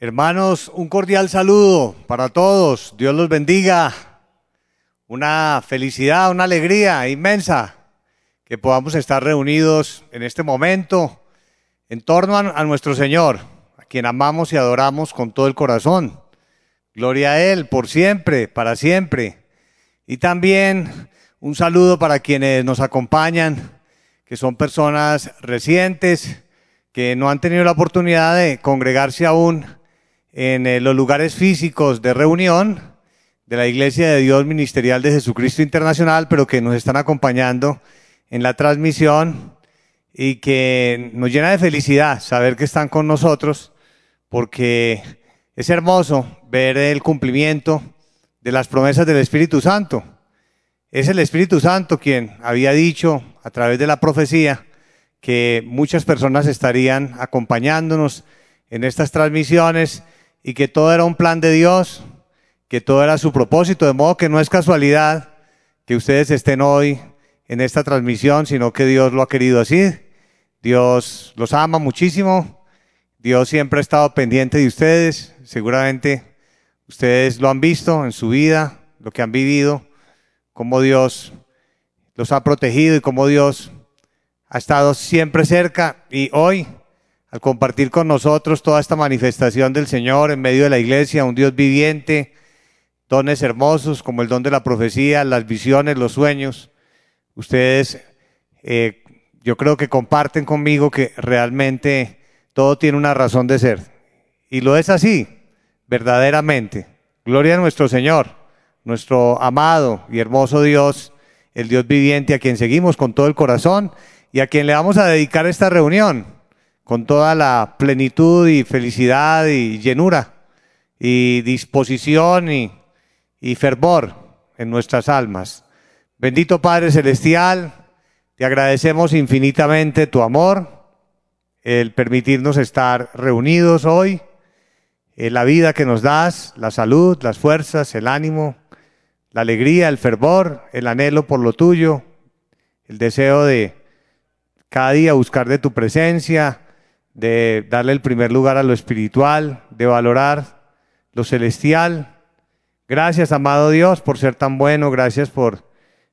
Hermanos, un cordial saludo para todos. Dios los bendiga. Una felicidad, una alegría inmensa que podamos estar reunidos en este momento en torno a, nuestro Señor, a quien amamos y adoramos con todo el corazón. Gloria a Él por siempre, para siempre. Y también un saludo para quienes nos acompañan, que son personas recientes, que no han tenido la oportunidad de congregarse aún en eh, los lugares físicos de reunión de la Iglesia de Dios Ministerial de Jesucristo Internacional, pero que nos están acompañando en la transmisión y que nos llena de felicidad saber que están con nosotros, porque es hermoso ver el cumplimiento de las promesas del Espíritu Santo. Es el Espíritu Santo quien había dicho a través de la profecía que muchas personas estarían acompañándonos en estas transmisiones y que todo era un plan de Dios, que todo era su propósito, de modo que no es casualidad que ustedes estén hoy en esta transmisión, sino que Dios lo ha querido así. Dios los ama muchísimo. Dios siempre ha estado pendiente de ustedes. Seguramente ustedes lo han visto en su vida, lo que han vivido, cómo Dios los ha protegido y cómo Dios ha estado siempre cerca. Y hoy al compartir con nosotros toda esta manifestación del Señor en medio de la iglesia, un Dios viviente, dones hermosos como el don de la profecía, las visiones, los sueños. Ustedes, eh, yo creo que comparten conmigo que realmente todo tiene una razón de ser. Y lo es así, verdaderamente. Gloria a nuestro Señor, nuestro amado y hermoso Dios, el Dios viviente a quien seguimos con todo el corazón y a quien le vamos a dedicar esta reunión con toda la plenitud y felicidad y llenura y disposición y, fervor en nuestras almas. Bendito Padre Celestial, te agradecemos infinitamente tu amor, el permitirnos estar reunidos hoy, la vida que nos das, la salud, las fuerzas, el ánimo, la alegría, el fervor, el anhelo por lo tuyo, el deseo de cada día buscar de tu presencia, de darle el primer lugar a lo espiritual, de valorar lo celestial. Gracias, amado Dios, por ser tan bueno, gracias por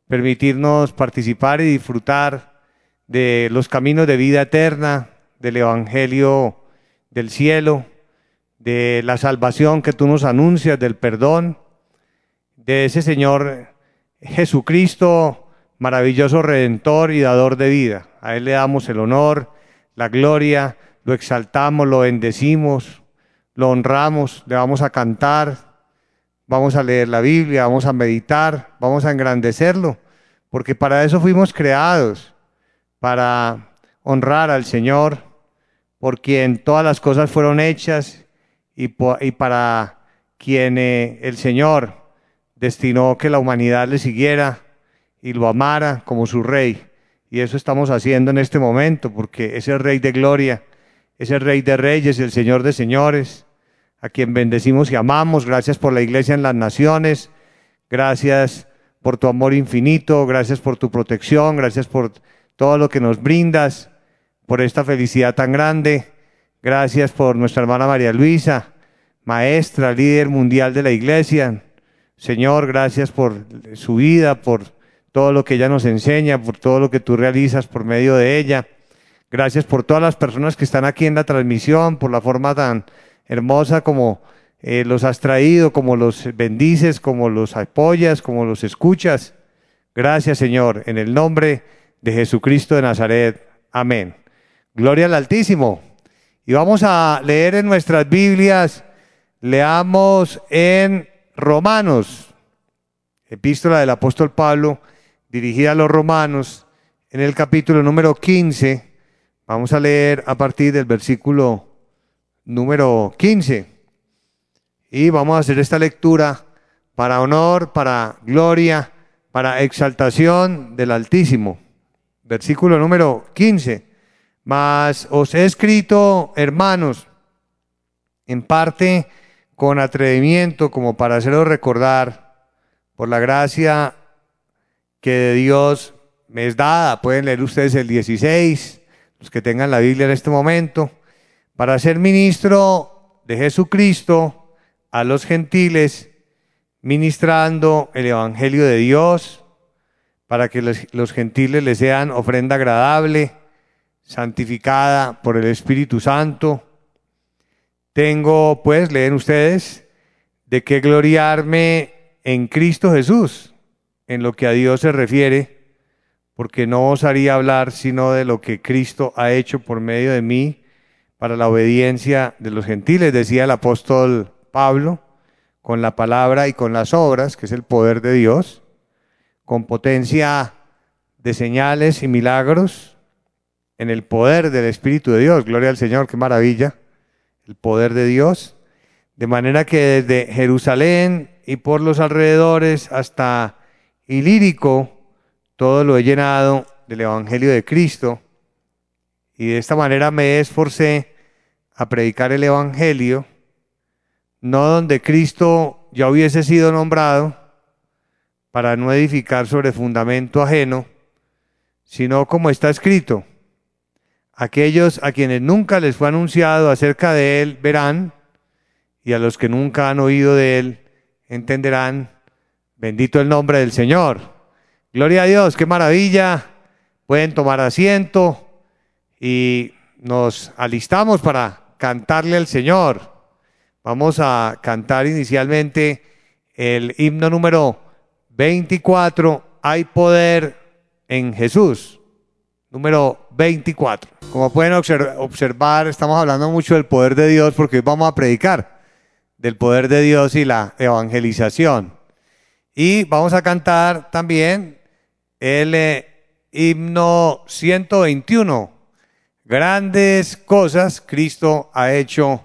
permitirnos participar y disfrutar de los caminos de vida eterna, del Evangelio del cielo, de la salvación que tú nos anuncias, del perdón, de ese Señor Jesucristo, maravilloso redentor y dador de vida. A Él le damos el honor, la gloria, lo exaltamos, lo bendecimos, lo honramos, le vamos a cantar, vamos a leer la Biblia, vamos a meditar, vamos a engrandecerlo, porque para eso fuimos creados, para honrar al Señor, por quien todas las cosas fueron hechas y, para quien eh, el Señor destinó que la humanidad le siguiera y lo amara como su rey. Y eso estamos haciendo en este momento, porque es el Rey de Gloria es el Rey de Reyes, el Señor de Señores, a quien bendecimos y amamos. Gracias por la iglesia en las naciones. Gracias por tu amor infinito. Gracias por tu protección. Gracias por todo lo que nos brindas, por esta felicidad tan grande. Gracias por nuestra hermana María Luisa, maestra, líder mundial de la iglesia. Señor, gracias por su vida, por todo lo que ella nos enseña, por todo lo que tú realizas por medio de ella. Gracias por todas las personas que están aquí en la transmisión, por la forma tan hermosa como eh, los has traído, como los bendices, como los apoyas, como los escuchas. Gracias, Señor, en el nombre de Jesucristo de Nazaret. Amén. Gloria al Altísimo. Y vamos a leer en nuestras Biblias, leamos en Romanos, epístola del apóstol Pablo, dirigida a los romanos, en el capítulo número 15 Vamos a leer a partir del versículo número 15. Y vamos a hacer esta lectura para honor, para gloria, para exaltación del Altísimo. Versículo número 15. Mas os he escrito, hermanos, en parte con atrevimiento, como para haceros recordar, por la gracia que de Dios me es dada. Pueden leer ustedes el 16 que tengan la Biblia en este momento, para ser ministro de Jesucristo a los gentiles, ministrando el Evangelio de Dios, para que los, los gentiles le sean ofrenda agradable, santificada por el Espíritu Santo. Tengo, pues, leen ustedes, de qué gloriarme en Cristo Jesús, en lo que a Dios se refiere, porque no osaría hablar sino de lo que Cristo ha hecho por medio de mí para la obediencia de los gentiles, decía el apóstol Pablo, con la palabra y con las obras, que es el poder de Dios, con potencia de señales y milagros, en el poder del Espíritu de Dios. Gloria al Señor, qué maravilla, el poder de Dios. De manera que desde Jerusalén y por los alrededores hasta Ilírico, todo lo he llenado del Evangelio de Cristo. Y de esta manera me esforcé a predicar el Evangelio, no donde Cristo ya hubiese sido nombrado, para no edificar sobre fundamento ajeno, sino como está escrito, aquellos a quienes nunca les fue anunciado acerca de Él verán, y a los que nunca han oído de Él entenderán, bendito el nombre del Señor. Gloria a Dios, qué maravilla. Pueden tomar asiento y nos alistamos para cantarle al Señor. Vamos a cantar inicialmente el himno número 24, Hay poder en Jesús. Número 24. Como pueden observar, estamos hablando mucho del poder de Dios porque hoy vamos a predicar del poder de Dios y la evangelización. Y vamos a cantar también el eh, himno 121, Grandes cosas Cristo ha hecho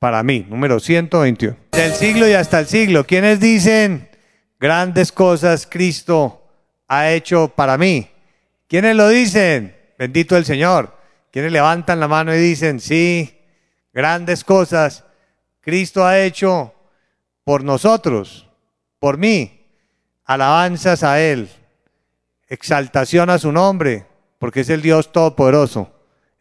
para mí, número 121. Del siglo y hasta el siglo, ¿quiénes dicen grandes cosas Cristo ha hecho para mí? ¿Quiénes lo dicen? Bendito el Señor. ¿Quiénes levantan la mano y dicen, sí, grandes cosas Cristo ha hecho por nosotros, por mí? Alabanzas a Él, exaltación a su nombre, porque es el Dios Todopoderoso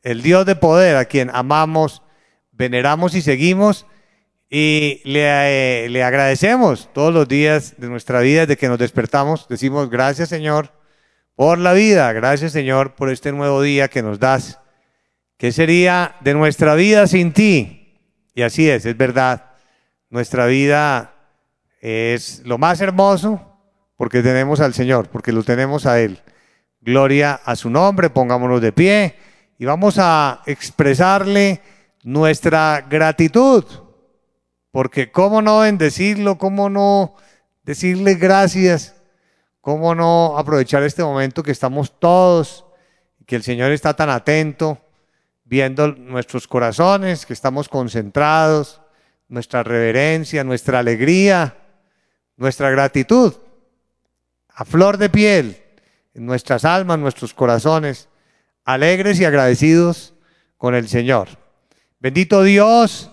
el Dios de poder a quien amamos, veneramos y seguimos y le, eh, le, agradecemos todos los días de nuestra vida, desde que nos despertamos, decimos gracias Señor por la vida, gracias Señor por este nuevo día que nos das. ¿Qué sería de nuestra vida sin ti? Y así es, es verdad. Nuestra vida es lo más hermoso porque tenemos al Señor, porque lo tenemos a Él. Gloria a su nombre, pongámonos de pie y vamos a expresarle nuestra gratitud, porque cómo no bendecirlo, cómo no decirle gracias, cómo no aprovechar este momento que estamos todos, que el Señor está tan atento, viendo nuestros corazones, que estamos concentrados, nuestra reverencia, nuestra alegría, nuestra gratitud, a flor de piel, en nuestras almas, nuestros corazones alegres y agradecidos con el Señor. Bendito Dios,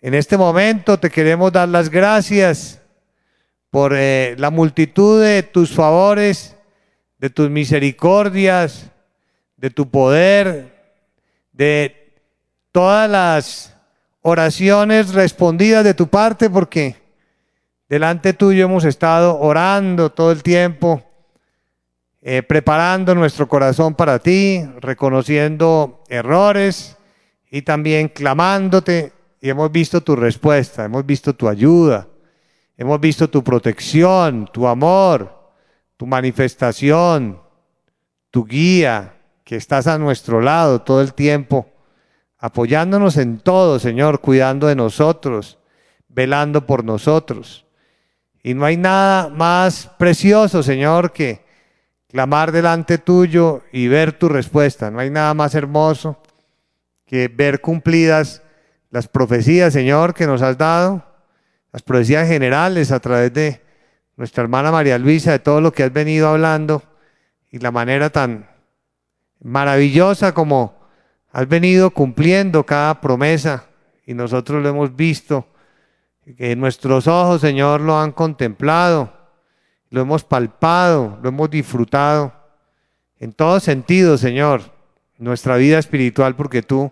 en este momento te queremos dar las gracias por eh, la multitud de tus favores, de tus misericordias, de tu poder, de todas las oraciones respondidas de tu parte, porque delante tuyo hemos estado orando todo el tiempo eh, preparando nuestro corazón para ti, reconociendo errores y también clamándote. Y hemos visto tu respuesta, hemos visto tu ayuda, hemos visto tu protección, tu amor, tu manifestación, tu guía, que estás a nuestro lado todo el tiempo, apoyándonos en todo, Señor, cuidando de nosotros, velando por nosotros. Y no hay nada más precioso, Señor, que clamar delante tuyo y ver tu respuesta. No hay nada más hermoso que ver cumplidas las profecías, Señor, que nos has dado, las profecías generales a través de nuestra hermana María Luisa, de todo lo que has venido hablando y la manera tan maravillosa como has venido cumpliendo cada promesa y nosotros lo hemos visto, que nuestros ojos, Señor, lo han contemplado lo hemos palpado, lo hemos disfrutado en todo sentido, Señor, nuestra vida espiritual, porque tú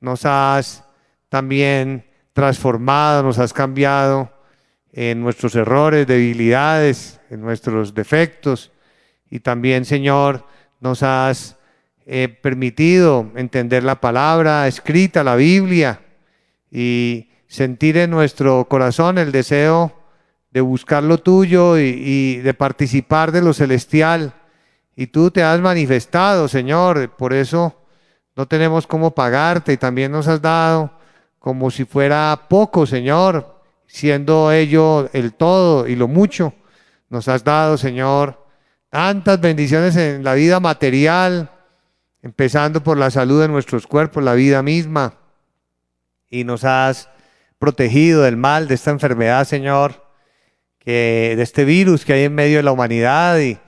nos has también transformado, nos has cambiado en nuestros errores, debilidades, en nuestros defectos. Y también, Señor, nos has eh, permitido entender la palabra escrita, la Biblia, y sentir en nuestro corazón el deseo de buscar lo tuyo y, de participar de lo celestial. Y tú te has manifestado, Señor, por eso no tenemos cómo pagarte y también nos has dado como si fuera poco, Señor, siendo ello el todo y lo mucho. Nos has dado, Señor, tantas bendiciones en la vida material, empezando por la salud de nuestros cuerpos, la vida misma. Y nos has protegido del mal, de esta enfermedad, Señor, que de este virus que hay en medio de la humanidad y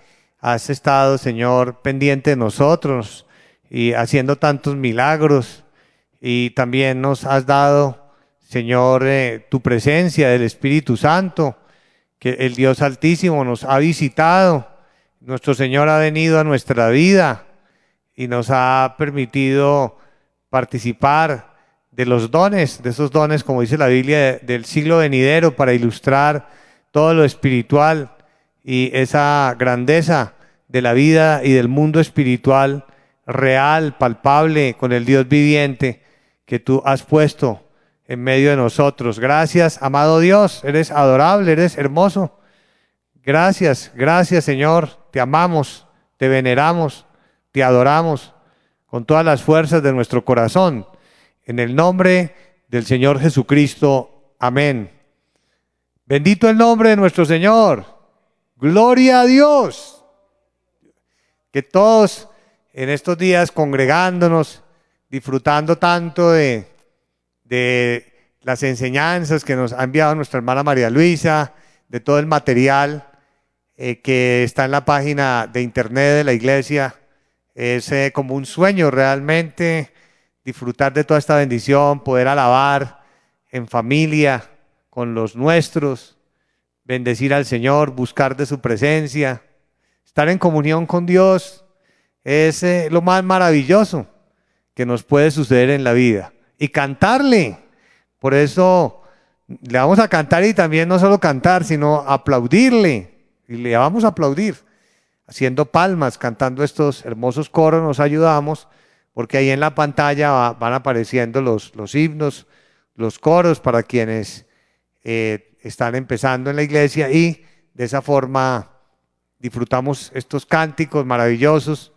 has estado, Señor, pendiente de nosotros y haciendo tantos milagros. Y también nos has dado, Señor, eh, tu presencia del Espíritu Santo, que el Dios Altísimo nos ha visitado, nuestro Señor ha venido a nuestra vida y nos ha permitido participar de los dones, de esos dones, como dice la Biblia, del siglo venidero para ilustrar todo lo espiritual y esa grandeza de la vida y del mundo espiritual real, palpable, con el Dios viviente que tú has puesto en medio de nosotros. Gracias, amado Dios, eres adorable, eres hermoso. Gracias, gracias Señor, te amamos, te veneramos, te adoramos con todas las fuerzas de nuestro corazón. En el nombre del Señor Jesucristo. Amén. Bendito el nombre de nuestro Señor. Gloria a Dios. Que todos en estos días congregándonos, disfrutando tanto de, de las enseñanzas que nos ha enviado nuestra hermana María Luisa, de todo el material eh, que está en la página de internet de la iglesia. Es eh, como un sueño realmente disfrutar de toda esta bendición, poder alabar en familia, con los nuestros, bendecir al Señor, buscar de su presencia, estar en comunión con Dios es eh, lo más maravilloso que nos puede suceder en la vida. Y cantarle. Por eso le vamos a cantar y también no solo cantar, sino aplaudirle. Y le vamos a aplaudir. Haciendo palmas, cantando estos hermosos coros, nos ayudamos, porque ahí en la pantalla van apareciendo los, los himnos, los coros para quienes eh, están empezando en la iglesia y de esa forma disfrutamos estos cánticos maravillosos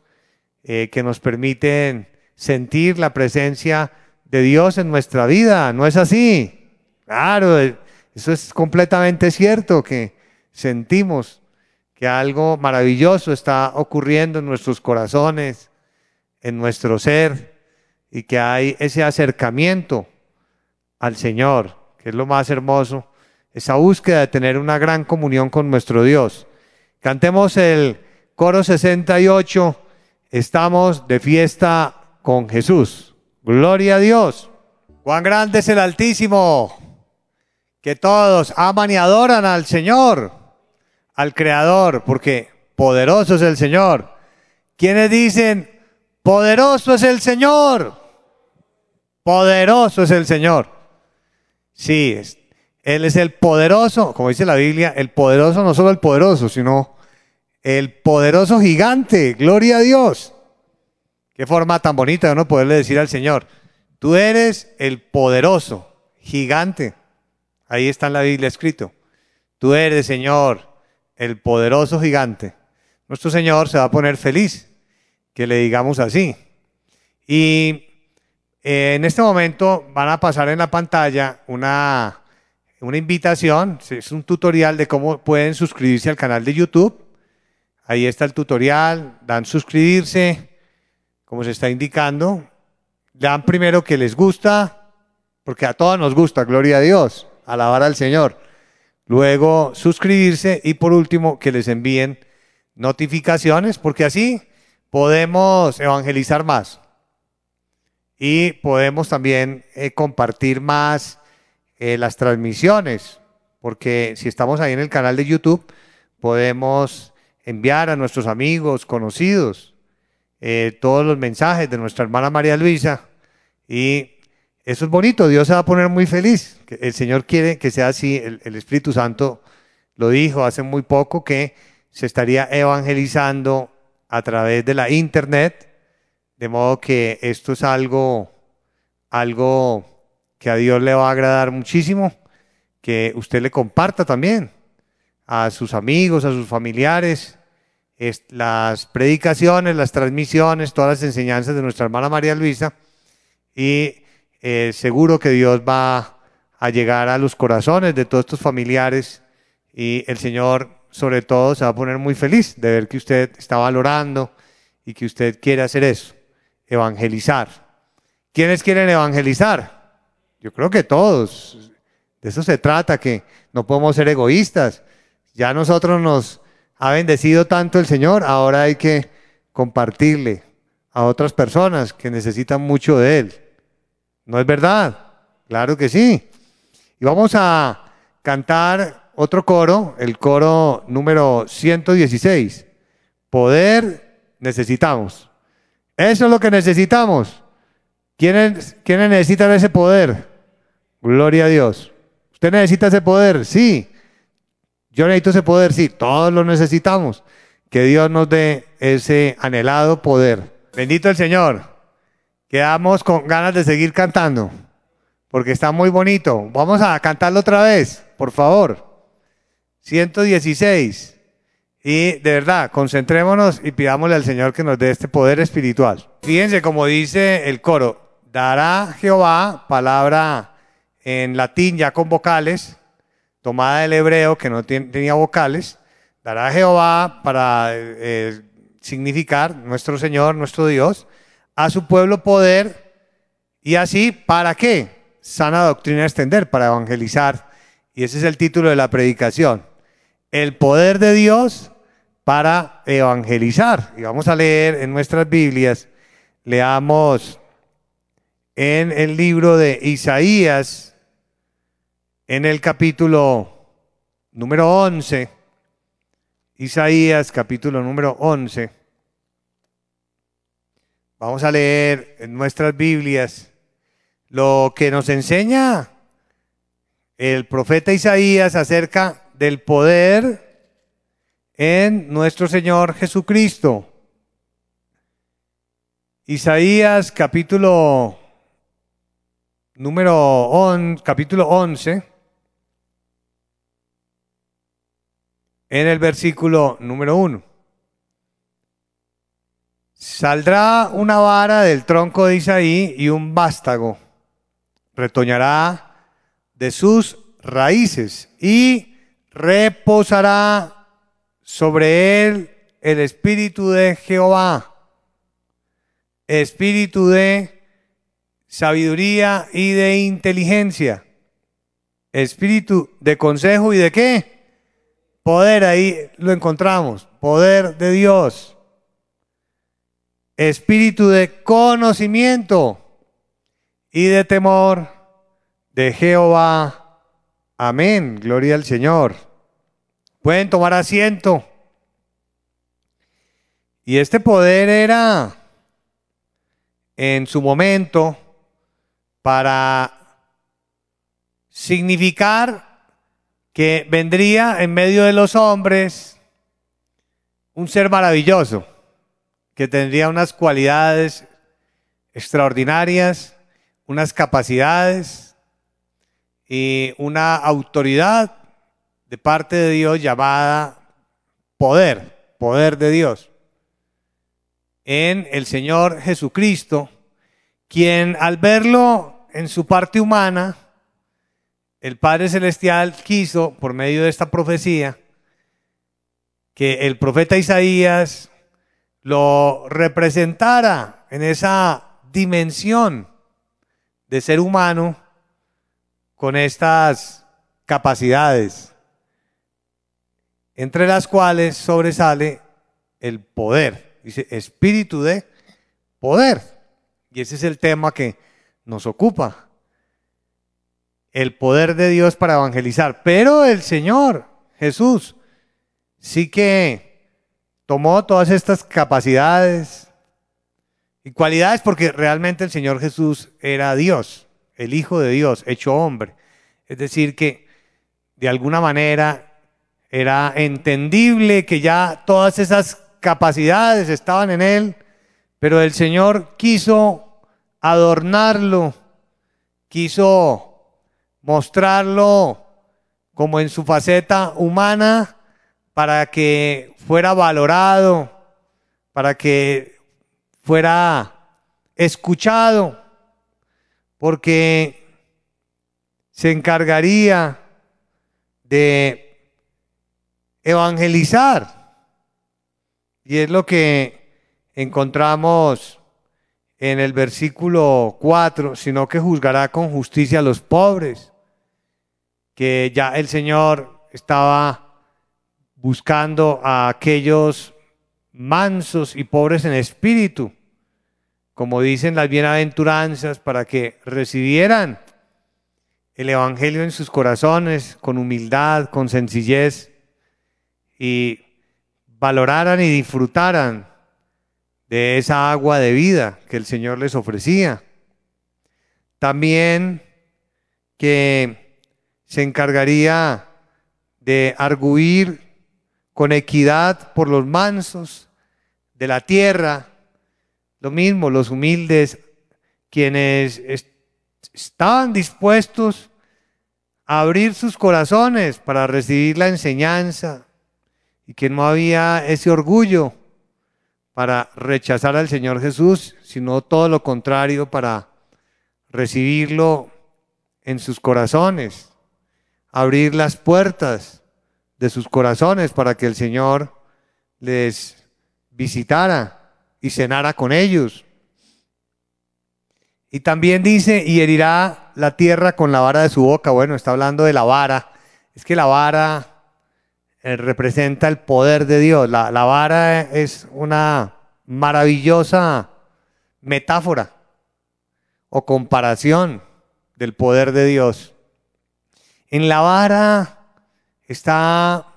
eh, que nos permiten sentir la presencia de Dios en nuestra vida. ¿No es así? Claro, eh, eso es completamente cierto, que sentimos que algo maravilloso está ocurriendo en nuestros corazones, en nuestro ser, y que hay ese acercamiento al Señor, que es lo más hermoso, esa búsqueda de tener una gran comunión con nuestro Dios. Cantemos el coro 68 estamos de fiesta con Jesús. Gloria a Dios. Cuán grande es el Altísimo, que todos aman y adoran al Señor, al Creador, porque poderoso es el Señor. Quienes dicen, poderoso es el Señor, poderoso es el Señor. Sí, Él es el poderoso, como dice la Biblia, el poderoso, no solo el poderoso, sino el poderoso gigante, gloria a Dios. Qué forma tan bonita de uno poderle decir al Señor, tú eres el poderoso gigante. Ahí está en la Biblia escrito. Tú eres, Señor, el poderoso gigante. Nuestro Señor se va a poner feliz que le digamos así. Y eh, en este momento van a pasar en la pantalla una, una invitación, es un tutorial de cómo pueden suscribirse al canal de YouTube Ahí está el tutorial, dan suscribirse, como se está indicando. Dan primero que les gusta, porque a todos nos gusta, gloria a Dios, alabar al Señor. Luego suscribirse y por último que les envíen notificaciones, porque así podemos evangelizar más y podemos también eh, compartir más eh, las transmisiones, porque si estamos ahí en el canal de YouTube, podemos enviar a nuestros amigos, conocidos, eh, todos los mensajes de nuestra hermana María Luisa y Eso es bonito, Dios se va a poner muy feliz. El Señor quiere que sea así, el, el Espíritu Santo lo dijo hace muy poco que se estaría evangelizando a través de la internet, de modo que esto es algo, algo que a Dios le va a agradar muchísimo, que usted le comparta también a sus amigos, a sus familiares, las predicaciones, las transmisiones, todas las enseñanzas de nuestra hermana María Luisa y eh, seguro que Dios va a llegar a los corazones de todos estos familiares y el Señor sobre todo se va a poner muy feliz de ver que usted está valorando y que usted quiere hacer eso, evangelizar. ¿Quiénes quieren evangelizar? Yo creo que todos. De eso se trata, que no podemos ser egoístas. Ya nosotros nos ha bendecido tanto el Señor, ahora hay que compartirle a otras personas que necesitan mucho de Él. ¿No es verdad? Claro que sí. Y vamos a cantar otro coro, el coro número 116. Poder necesitamos. Eso es lo que necesitamos. ¿Quiénes, ¿Quiénes necesitan ese poder? Gloria a Dios. ¿Usted necesita ese poder? Sí. Yo necesito ese poder, sí, todos lo necesitamos. Que Dios nos dé ese anhelado poder. Bendito el Señor. Quedamos con ganas de seguir cantando, porque está muy bonito. Vamos a cantarlo otra vez, por favor. 116. Y de verdad, concentrémonos y pidámosle al Señor que nos dé este poder espiritual. Fíjense como dice el coro, dará Jehová, palabra en latín ya con vocales, tomada del hebreo que no tenía vocales, dará Jehová para eh, significar nuestro Señor, nuestro Dios, a su pueblo poder y así, ¿para qué? Sana doctrina extender, para evangelizar. Y ese es el título de la predicación. El poder de Dios para evangelizar. Y vamos a leer en nuestras Biblias, leamos en el libro de Isaías, en el capítulo número 11, Isaías capítulo número 11. Vamos a leer en nuestras Biblias lo que nos enseña el profeta Isaías acerca del poder en nuestro Señor Jesucristo. Isaías capítulo número 11, capítulo 11 en el versículo número uno. Saldrá una vara del tronco de Isaí y un vástago retoñará de sus raíces y reposará sobre él el espíritu de Jehová, espíritu de sabiduría y de inteligencia, espíritu de consejo y de qué? Poder, ahí lo encontramos. Poder de Dios. Espíritu de conocimiento y de temor de Jehová. Amén. Gloria al Señor. Pueden tomar asiento. Y este poder era en su momento para significar que vendría en medio de los hombres un ser maravilloso, que tendría unas cualidades extraordinarias, unas capacidades y una autoridad de parte de Dios llamada poder, poder de Dios, en el Señor Jesucristo, quien al verlo en su parte humana, el Padre Celestial quiso, por medio de esta profecía, que el profeta Isaías lo representara en esa dimensión de ser humano con estas capacidades, entre las cuales sobresale el poder, dice espíritu de poder. Y ese es el tema que nos ocupa el poder de Dios para evangelizar. Pero el Señor Jesús sí que tomó todas estas capacidades y cualidades porque realmente el Señor Jesús era Dios, el Hijo de Dios, hecho hombre. Es decir, que de alguna manera era entendible que ya todas esas capacidades estaban en él, pero el Señor quiso adornarlo, quiso mostrarlo como en su faceta humana para que fuera valorado, para que fuera escuchado, porque se encargaría de evangelizar. Y es lo que encontramos en el versículo 4, sino que juzgará con justicia a los pobres, que ya el Señor estaba buscando a aquellos mansos y pobres en espíritu, como dicen las bienaventuranzas, para que recibieran el Evangelio en sus corazones con humildad, con sencillez y valoraran y disfrutaran de esa agua de vida que el Señor les ofrecía. También que se encargaría de arguir con equidad por los mansos de la tierra, lo mismo, los humildes, quienes estaban dispuestos a abrir sus corazones para recibir la enseñanza y que no había ese orgullo para rechazar al Señor Jesús, sino todo lo contrario para recibirlo en sus corazones, abrir las puertas de sus corazones para que el Señor les visitara y cenara con ellos. Y también dice, y herirá la tierra con la vara de su boca. Bueno, está hablando de la vara. Es que la vara eh, representa el poder de Dios. La, la vara es una maravillosa metáfora o comparación del poder de Dios. En la vara está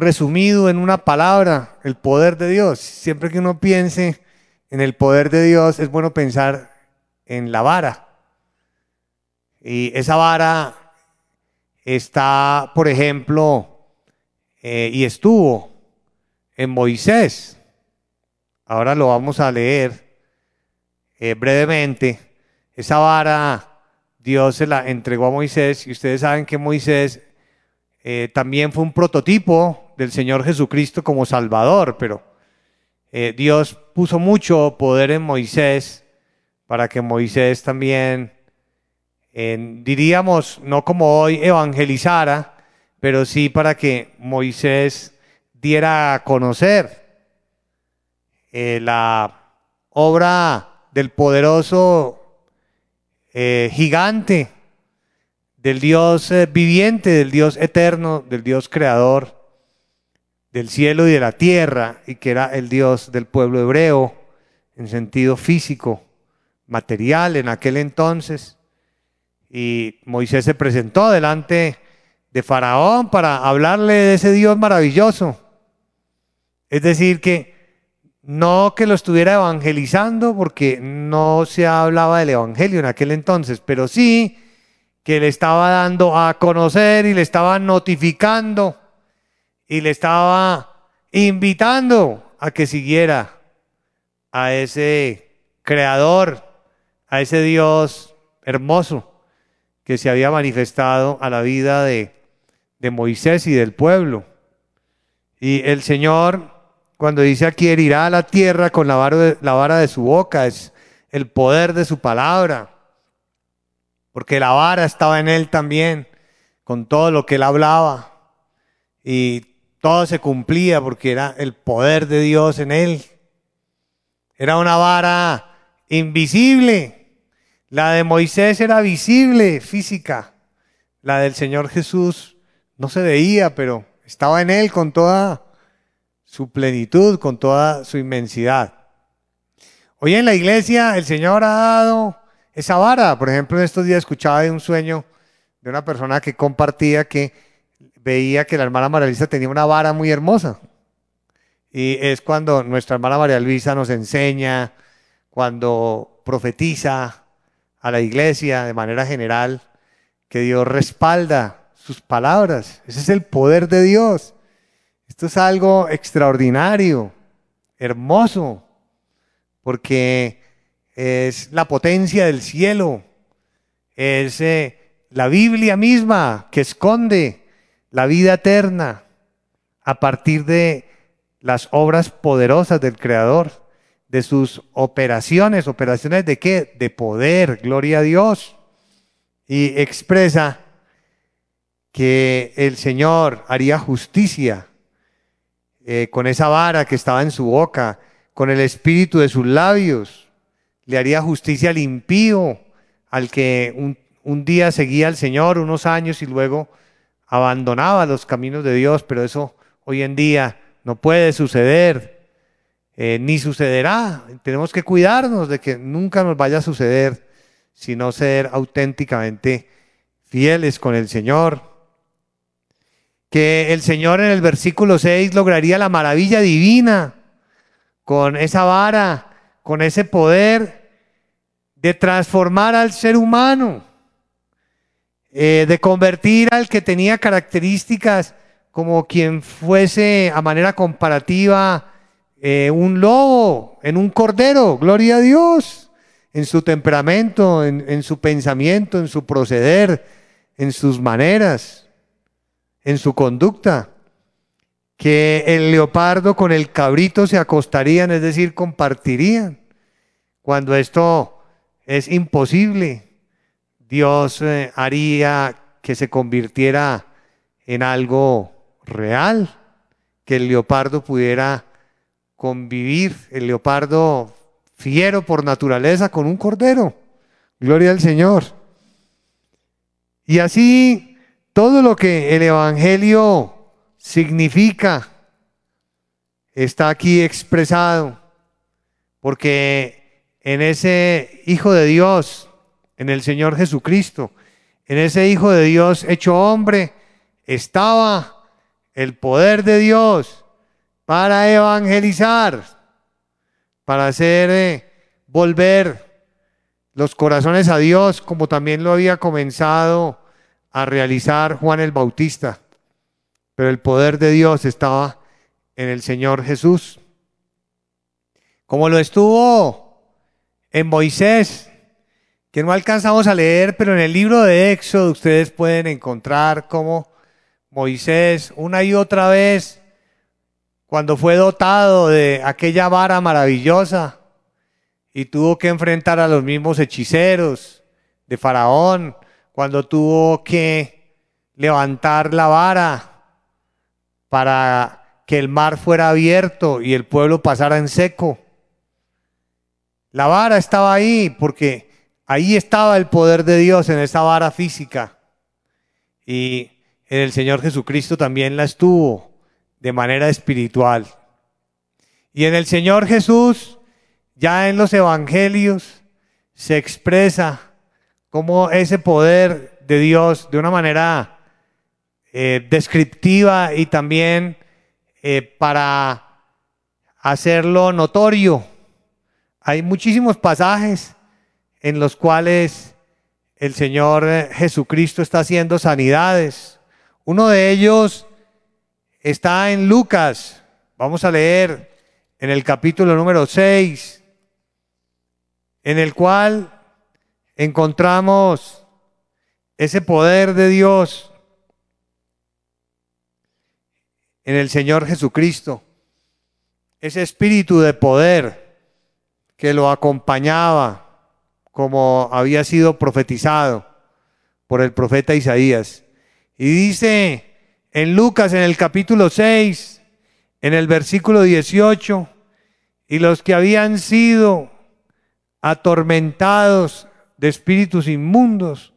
resumido en una palabra, el poder de Dios. Siempre que uno piense en el poder de Dios, es bueno pensar en la vara. Y esa vara está, por ejemplo, eh, y estuvo en Moisés. Ahora lo vamos a leer eh, brevemente. Esa vara Dios se la entregó a Moisés y ustedes saben que Moisés eh, también fue un prototipo del Señor Jesucristo como Salvador, pero eh, Dios puso mucho poder en Moisés para que Moisés también, diríamos, no como hoy evangelizara, pero sí para que Moisés diera a conocer eh, la obra del poderoso gigante del Dios eh, viviente, del Dios eterno, del Dios creador del cielo y de la tierra, y que era el Dios del pueblo hebreo en sentido físico, material en aquel entonces. Y Moisés se presentó delante de Faraón para hablarle de ese Dios maravilloso. Es decir, que no que lo estuviera evangelizando, porque no se hablaba del Evangelio en aquel entonces, pero sí que le estaba dando a conocer y le estaba notificando y le estaba invitando a que siguiera a ese creador, a ese Dios hermoso que se había manifestado a la vida de, de Moisés y del pueblo. Y el Señor, cuando dice aquí, herirá a la tierra con la vara de, la vara de su boca, es el poder de su palabra porque la vara estaba en él también, con todo lo que él hablaba, y todo se cumplía porque era el poder de Dios en él. Era una vara invisible. La de Moisés era visible, física. La del Señor Jesús no se veía, pero estaba en él con toda su plenitud, con toda su inmensidad. Hoy en la iglesia el Señor ha dado esa vara. Por ejemplo, en estos días escuchaba de un sueño de una persona que compartía que veía que la hermana María Luisa tenía una vara muy hermosa. Y es cuando nuestra hermana María Luisa nos enseña, cuando profetiza a la iglesia de manera general, que Dios respalda sus palabras. Ese es el poder de Dios. Esto es algo extraordinario, hermoso, porque es la potencia del cielo, es eh, la Biblia misma que esconde la vida eterna a partir de las obras poderosas del Creador, de sus operaciones, operaciones de qué? De poder, gloria a Dios. Y expresa que el Señor haría justicia eh, con esa vara que estaba en su boca, con el espíritu de sus labios. Le haría justicia al impío, al que un, un día seguía al Señor unos años y luego abandonaba los caminos de Dios, pero eso hoy en día no puede suceder, eh, ni sucederá. Tenemos que cuidarnos de que nunca nos vaya a suceder, sino ser auténticamente fieles con el Señor. Que el Señor en el versículo 6 lograría la maravilla divina con esa vara, con ese poder de transformar al ser humano, eh, de convertir al que tenía características como quien fuese a manera comparativa eh, un lobo en un cordero, gloria a Dios, en su temperamento, en, en su pensamiento, en su proceder, en sus maneras, en su conducta. Que el leopardo con el cabrito se acostarían, es decir, compartirían. Cuando esto es imposible, Dios eh, haría que se convirtiera en algo real, que el leopardo pudiera convivir, el leopardo fiero por naturaleza con un cordero. Gloria al Señor. Y así todo lo que el Evangelio significa está aquí expresado, porque en ese Hijo de Dios, en el Señor Jesucristo, en ese Hijo de Dios hecho hombre, estaba el poder de Dios para evangelizar, para hacer eh, volver los corazones a Dios, como también lo había comenzado a realizar Juan el Bautista. Pero el poder de Dios estaba en el Señor Jesús. Como lo estuvo en Moisés, que no alcanzamos a leer, pero en el libro de Éxodo ustedes pueden encontrar cómo Moisés una y otra vez, cuando fue dotado de aquella vara maravillosa y tuvo que enfrentar a los mismos hechiceros de Faraón, cuando tuvo que levantar la vara para que el mar fuera abierto y el pueblo pasara en seco. La vara estaba ahí porque ahí estaba el poder de Dios en esa vara física. Y en el Señor Jesucristo también la estuvo de manera espiritual. Y en el Señor Jesús, ya en los evangelios, se expresa como ese poder de Dios de una manera eh, descriptiva y también eh, para hacerlo notorio. Hay muchísimos pasajes en los cuales el Señor eh, Jesucristo está haciendo sanidades, uno de ellos está en Lucas. Vamos a leer en el capítulo número 6, en el cual encontramos ese poder de Dios en el Señor Jesucristo, ese espíritu de poder que lo acompañaba como había sido profetizado por el profeta Isaías. Y dice en Lucas en el capítulo 6, en el versículo 18, y los que habían sido atormentados de espíritus inmundos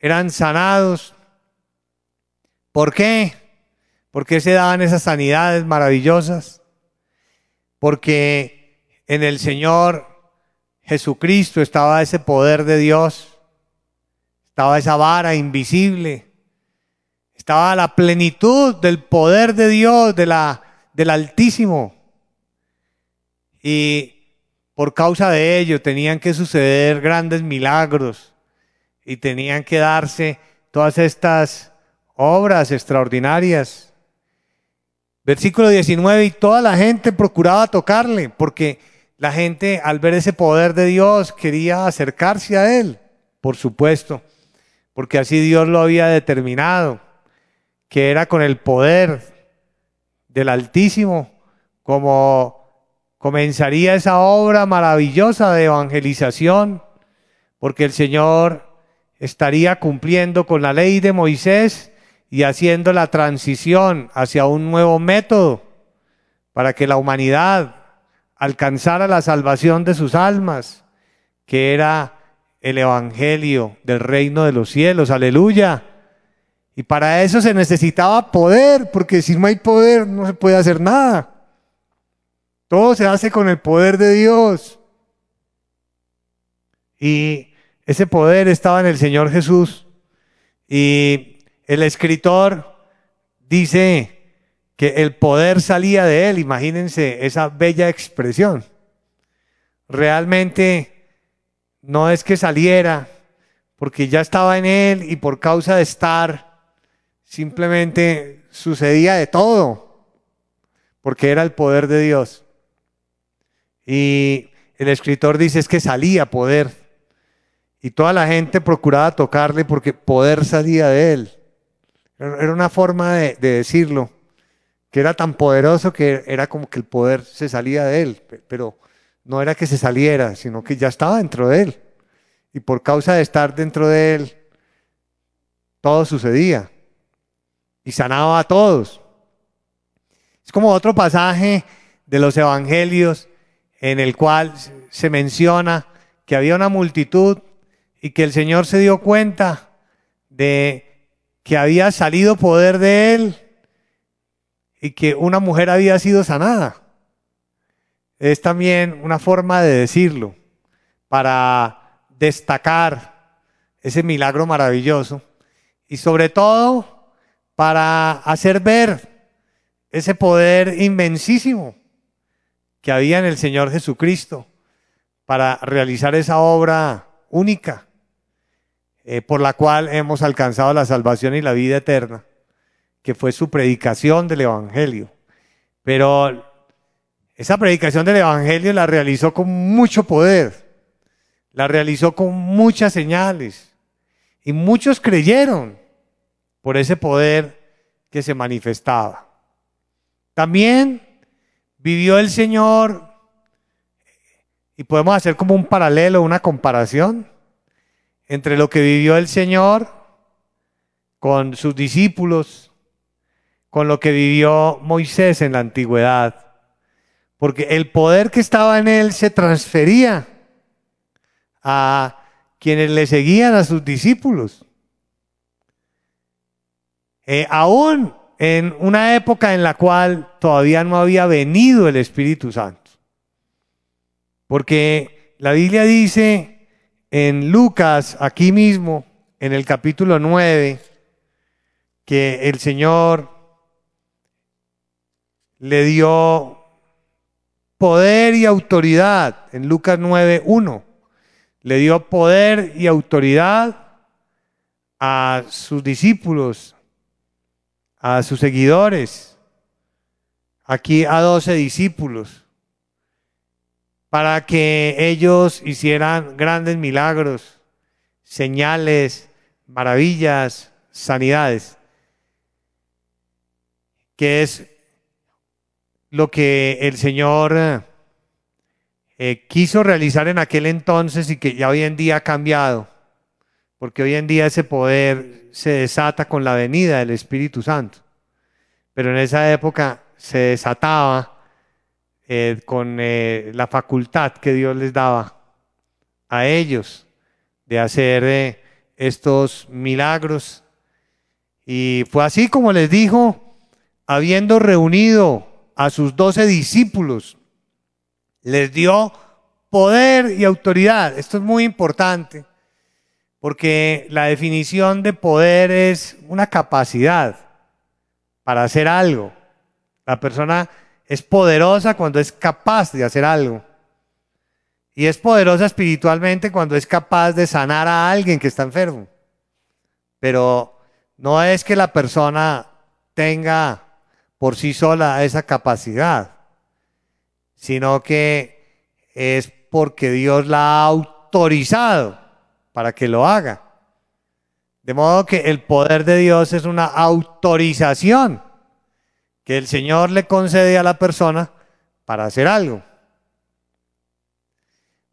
eran sanados. ¿Por qué? ¿Por qué se daban esas sanidades maravillosas? Porque en el Señor Jesucristo estaba ese poder de Dios, estaba esa vara invisible estaba la plenitud del poder de Dios, de la, del Altísimo. Y por causa de ello tenían que suceder grandes milagros y tenían que darse todas estas obras extraordinarias. Versículo 19, y toda la gente procuraba tocarle, porque la gente al ver ese poder de Dios quería acercarse a él, por supuesto, porque así Dios lo había determinado, que era con el poder del Altísimo como comenzaría esa obra maravillosa de evangelización, porque el Señor estaría cumpliendo con la ley de Moisés y haciendo la transición hacia un nuevo método para que la humanidad alcanzara la salvación de sus almas, que era el Evangelio del reino de los cielos, aleluya. Y para eso se necesitaba poder, porque si no hay poder no se puede hacer nada. Todo se hace con el poder de Dios. Y ese poder estaba en el Señor Jesús. Y el escritor dice que el poder salía de él. Imagínense esa bella expresión. Realmente no es que saliera, porque ya estaba en él y por causa de estar, simplemente sucedía de todo, porque era el poder de Dios. Y el escritor dice es que salía poder. Y toda la gente procuraba tocarle porque poder salía de él. Era una forma de, decirlo, que era tan poderoso que era como que el poder se salía de él, pero no era que se saliera, sino que ya estaba dentro de él. Y por causa de estar dentro de él, todo sucedía. Y sanaba a todos. Es como otro pasaje de los evangelios en el cual se menciona que había una multitud y que el Señor se dio cuenta de que había salido poder de él y que una mujer había sido sanada. Es también una forma de decirlo para destacar ese milagro maravilloso y sobre todo para hacer ver ese poder inmensísimo que había en el Señor Jesucristo para realizar esa obra única eh, por la cual hemos alcanzado la salvación y la vida eterna, que fue su predicación del Evangelio. Pero esa predicación del Evangelio la realizó con mucho poder, la realizó con muchas señales y muchos creyeron por ese poder que se manifestaba. También vivió el Señor, y podemos hacer como un paralelo, una comparación entre lo que vivió el Señor con sus discípulos, con lo que vivió Moisés en la antigüedad. Porque el poder que estaba en él se transfería a quienes le seguían a sus discípulos. Eh, aún en una época en la cual todavía no había venido el Espíritu Santo. Porque la Biblia dice en Lucas, aquí mismo, en el capítulo 9, que el Señor le dio poder y autoridad, en Lucas 9, 1, le dio poder y autoridad a sus discípulos, a sus seguidores, aquí a doce discípulos, para que ellos hicieran grandes milagros, señales, maravillas, sanidades, que es lo que el Señor eh, quiso realizar en aquel entonces y que ya hoy en día ha cambiado, porque hoy en día ese poder se desata con la venida del Espíritu Santo. Pero en esa época se desataba eh, con eh, la facultad que Dios les daba a ellos de hacer eh, estos milagros. Y fue así como les dijo, habiendo reunido a sus doce discípulos, les dio poder y autoridad. Esto es muy importante porque la definición de poder es una capacidad para hacer algo. La persona es poderosa cuando es capaz de hacer algo. Y es poderosa espiritualmente cuando es capaz de sanar a alguien que está enfermo. Pero no es que la persona tenga por sí sola esa capacidad, sino que es porque Dios la ha autorizado para que lo haga. De modo que el poder de Dios es una autorización que el Señor le concede a la persona para hacer algo.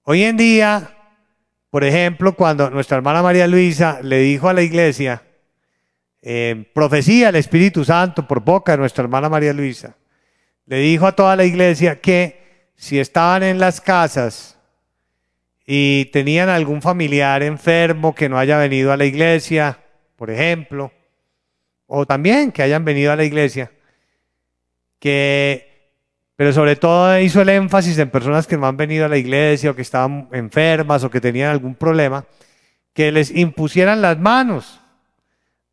Hoy en día, por ejemplo, cuando nuestra hermana María Luisa le dijo a la iglesia, eh, profecía del Espíritu Santo por boca de nuestra hermana María Luisa, le dijo a toda la iglesia que si estaban en las casas y tenían algún familiar enfermo que no haya venido a la iglesia, por ejemplo, o también que hayan venido a la iglesia, que, pero sobre todo hizo el énfasis en personas que no han venido a la iglesia o que estaban enfermas o que tenían algún problema, que les impusieran las manos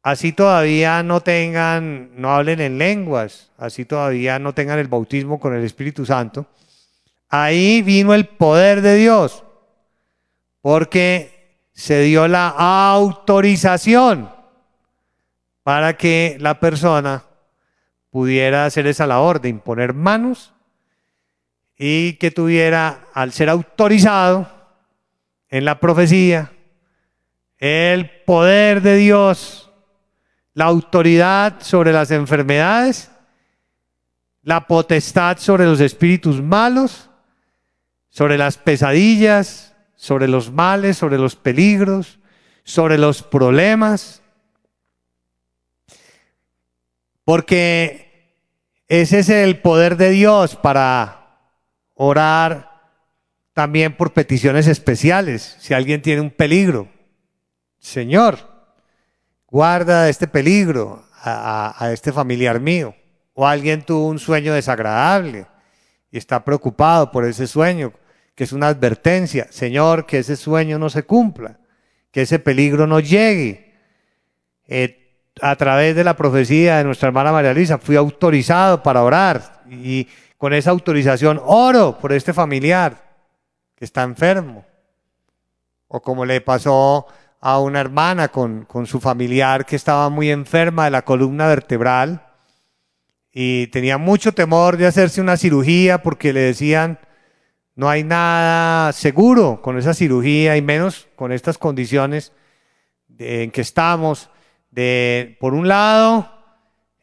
así todavía no tengan, no hablen en lenguas, así todavía no tengan el bautismo con el Espíritu Santo, ahí vino el poder de Dios, porque se dio la autorización para que la persona pudiera hacer esa labor de imponer manos y que tuviera, al ser autorizado en la profecía, el poder de Dios la autoridad sobre las enfermedades, la potestad sobre los espíritus malos, sobre las pesadillas, sobre los males, sobre los peligros, sobre los problemas. Porque ese es el poder de Dios para orar también por peticiones especiales. Si alguien tiene un peligro, Señor, guarda este peligro a, este familiar mío. O alguien tuvo un sueño desagradable y está preocupado por ese sueño, que es una advertencia. Señor, que ese sueño no se cumpla, que ese peligro no llegue. Eh, a través de la profecía de nuestra hermana María Luisa, fui autorizado para orar y con esa autorización oro por este familiar que está enfermo. O como le pasó a una hermana con, su familiar que estaba muy enferma de la columna vertebral y tenía mucho temor de hacerse una cirugía porque le decían, no hay nada seguro con esa cirugía y menos con estas condiciones en que estamos. De, por un lado,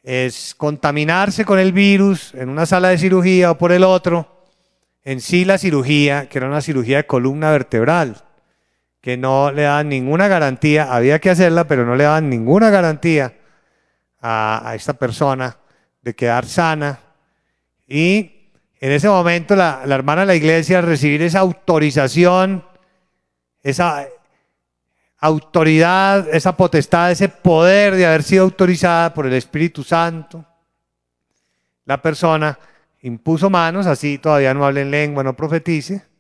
es contaminarse con el virus en una sala de cirugía o por el otro, en sí la cirugía, que era una cirugía de columna vertebral que no le daban ninguna garantía, había que hacerla, pero no le daban ninguna garantía a, esta persona de quedar sana. Y en ese momento la, hermana de la iglesia recibir esa autorización, esa autoridad, esa potestad, ese poder de haber sido autorizada por el Espíritu Santo. La persona impuso manos, así todavía no habla en lengua, no profetice,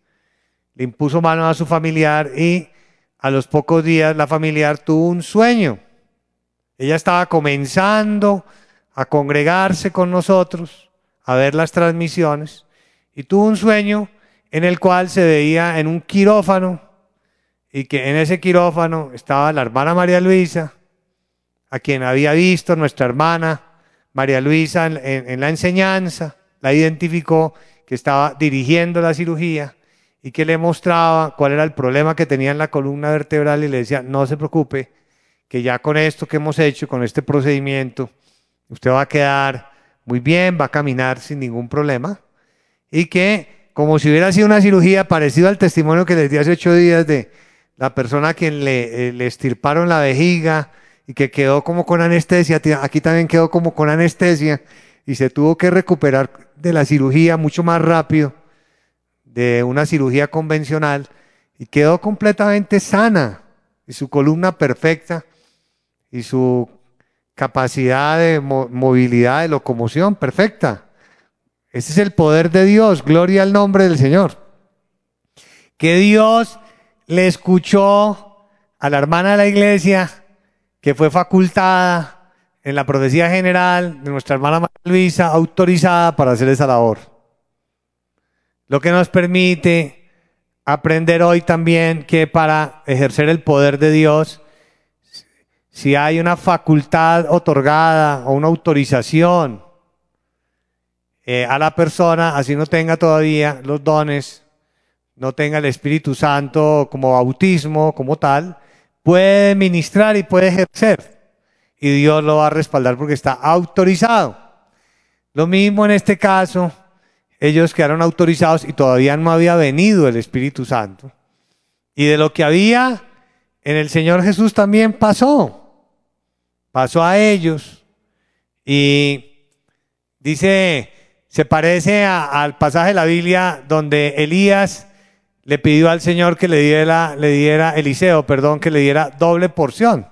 le impuso manos a su familiar y a los pocos días la familiar tuvo un sueño. Ella estaba comenzando a congregarse con nosotros, a ver las transmisiones, y tuvo un sueño en el cual se veía en un quirófano y que en ese quirófano estaba la hermana María Luisa, a quien había visto nuestra hermana María Luisa en, en la enseñanza, la identificó que estaba dirigiendo la cirugía y que le mostraba cuál era el problema que tenía en la columna vertebral y le decía, no se preocupe, que ya con esto que hemos hecho, con este procedimiento, usted va a quedar muy bien, va a caminar sin ningún problema y que como si hubiera sido una cirugía parecido al testimonio que les di hace ocho días de la persona a quien le, eh, le estirparon la vejiga y que quedó como con anestesia, aquí también quedó como con anestesia y se tuvo que recuperar de la cirugía mucho más rápido de una cirugía convencional y quedó completamente sana y su columna perfecta y su capacidad de movilidad, de locomoción perfecta. Ese es el poder de Dios, gloria al nombre del Señor. Que Dios le escuchó a la hermana de la iglesia que fue facultada en la profecía general de nuestra hermana Luisa, autorizada para hacer esa labor lo que nos permite aprender hoy también que para ejercer el poder de Dios, si hay una facultad otorgada o una autorización eh, a la persona, así no tenga todavía los dones, no tenga el Espíritu Santo como bautismo, como tal, puede ministrar y puede ejercer. Y Dios lo va a respaldar porque está autorizado. Lo mismo en este caso, ellos quedaron autorizados y todavía no había venido el Espíritu Santo. Y de lo que había en el Señor Jesús también pasó. Pasó a ellos. Y dice, se parece al pasaje de la Biblia donde Elías le pidió al Señor que le diera, le diera, Eliseo, perdón, que le diera doble porción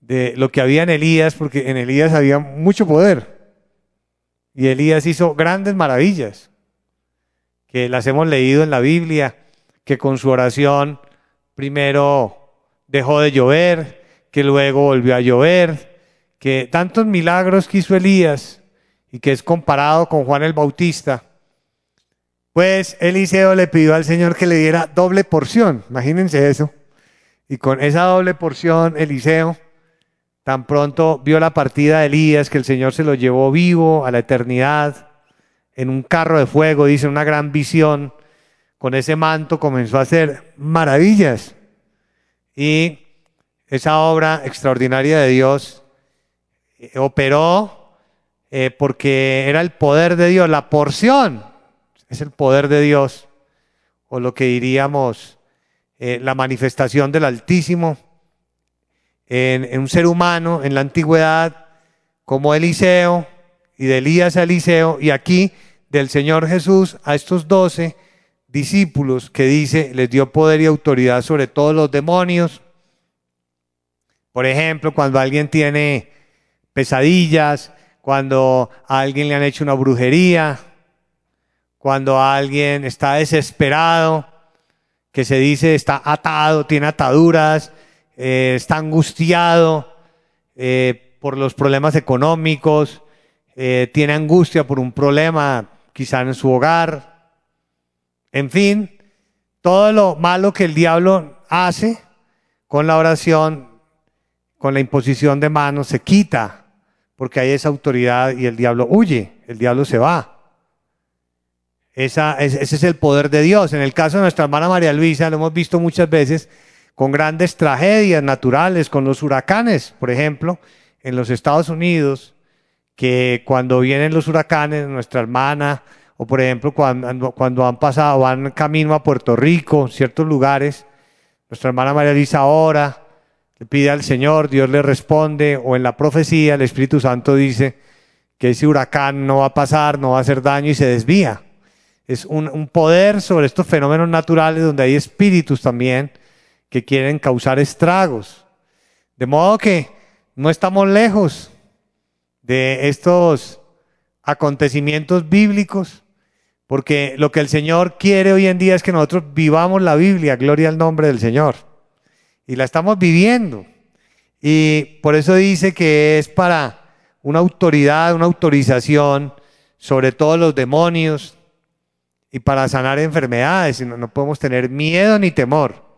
de lo que había en Elías, porque en Elías había mucho poder. Y Elías hizo grandes maravillas, que las hemos leído en la Biblia, que con su oración primero dejó de llover, que luego volvió a llover, que tantos milagros que hizo Elías y que es comparado con Juan el Bautista. Pues Eliseo le pidió al Señor que le diera doble porción, imagínense eso. Y con esa doble porción, Eliseo Tan pronto vio la partida de Elías, que el Señor se lo llevó vivo a la eternidad, en un carro de fuego, dice, una gran visión. Con ese manto comenzó a hacer maravillas. Y esa obra extraordinaria de Dios eh, operó eh, porque era el poder de Dios, la porción es el poder de Dios, o lo que diríamos eh, la manifestación del Altísimo en, un ser humano en la antigüedad, como Eliseo, y de Elías a Eliseo, y aquí del Señor Jesús a estos doce discípulos que dice, les dio poder y autoridad sobre todos los demonios. Por ejemplo, cuando alguien tiene pesadillas, cuando a alguien le han hecho una brujería, cuando alguien está desesperado, que se dice está atado, tiene ataduras, eh, está angustiado eh, por los problemas económicos, eh, tiene angustia por un problema quizá en su hogar, en fin, todo lo malo que el diablo hace con la oración, con la imposición de manos, se quita, porque hay esa autoridad y el diablo huye, el diablo se va. Esa, ese es el poder de Dios. En el caso de nuestra hermana María Luisa, lo hemos visto muchas veces, con grandes tragedias naturales, con los huracanes, por ejemplo, en los Estados Unidos, que cuando vienen los huracanes, nuestra hermana, o por ejemplo cuando, han pasado, van camino a Puerto Rico, ciertos lugares, nuestra hermana María Luisa ahora le pide al Señor, Dios le responde, o en la profecía el Espíritu Santo dice que ese huracán no va a pasar, no va a hacer daño y se desvía. Es un poder sobre estos fenómenos naturales donde hay espíritus también que quieren causar estragos. De modo que no estamos lejos de estos acontecimientos bíblicos, porque lo que el Señor quiere hoy en día es que nosotros vivamos la Biblia, gloria al nombre del Señor. Y la estamos viviendo. Y por eso dice que es para una autoridad, una autorización sobre todos los demonios y para sanar enfermedades. No, no podemos tener miedo ni temor.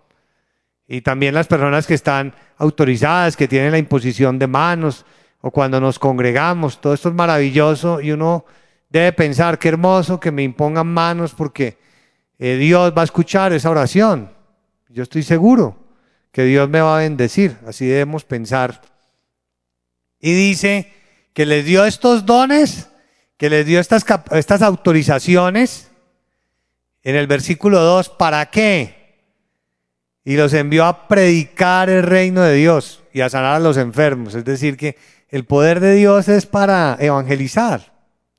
Y también las personas que están autorizadas, que tienen la imposición de manos, o cuando nos congregamos, todo esto es maravilloso y uno debe pensar, qué hermoso que me impongan manos porque eh, Dios va a escuchar esa oración. Yo estoy seguro que Dios me va a bendecir, así debemos pensar. Y dice que les dio estos dones, que les dio estas, estas autorizaciones en el versículo 2, ¿para qué? Y los envió a predicar el reino de Dios y a sanar a los enfermos. Es decir, que el poder de Dios es para evangelizar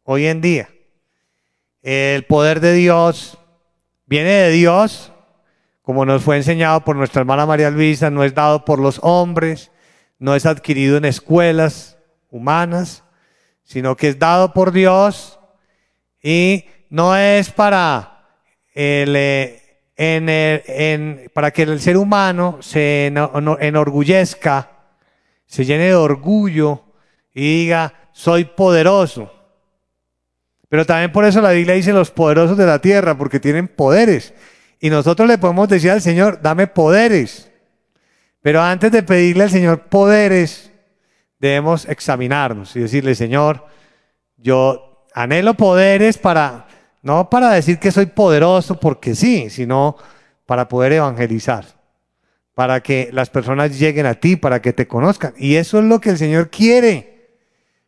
hoy en día. El poder de Dios viene de Dios, como nos fue enseñado por nuestra hermana María Luisa, no es dado por los hombres, no es adquirido en escuelas humanas, sino que es dado por Dios y no es para el para que el ser humano se enorgullezca, se llene de orgullo y diga, soy poderoso. Pero también por eso la Biblia dice los poderosos de la tierra, porque tienen poderes. Y nosotros le podemos decir al Señor, dame poderes. Pero antes de pedirle al Señor poderes, debemos examinarnos y decirle, Señor, yo anhelo poderes para, no para decir que soy poderoso porque sí, sino para poder evangelizar, para que las personas lleguen a ti, para que te conozcan. Y eso es lo que el Señor quiere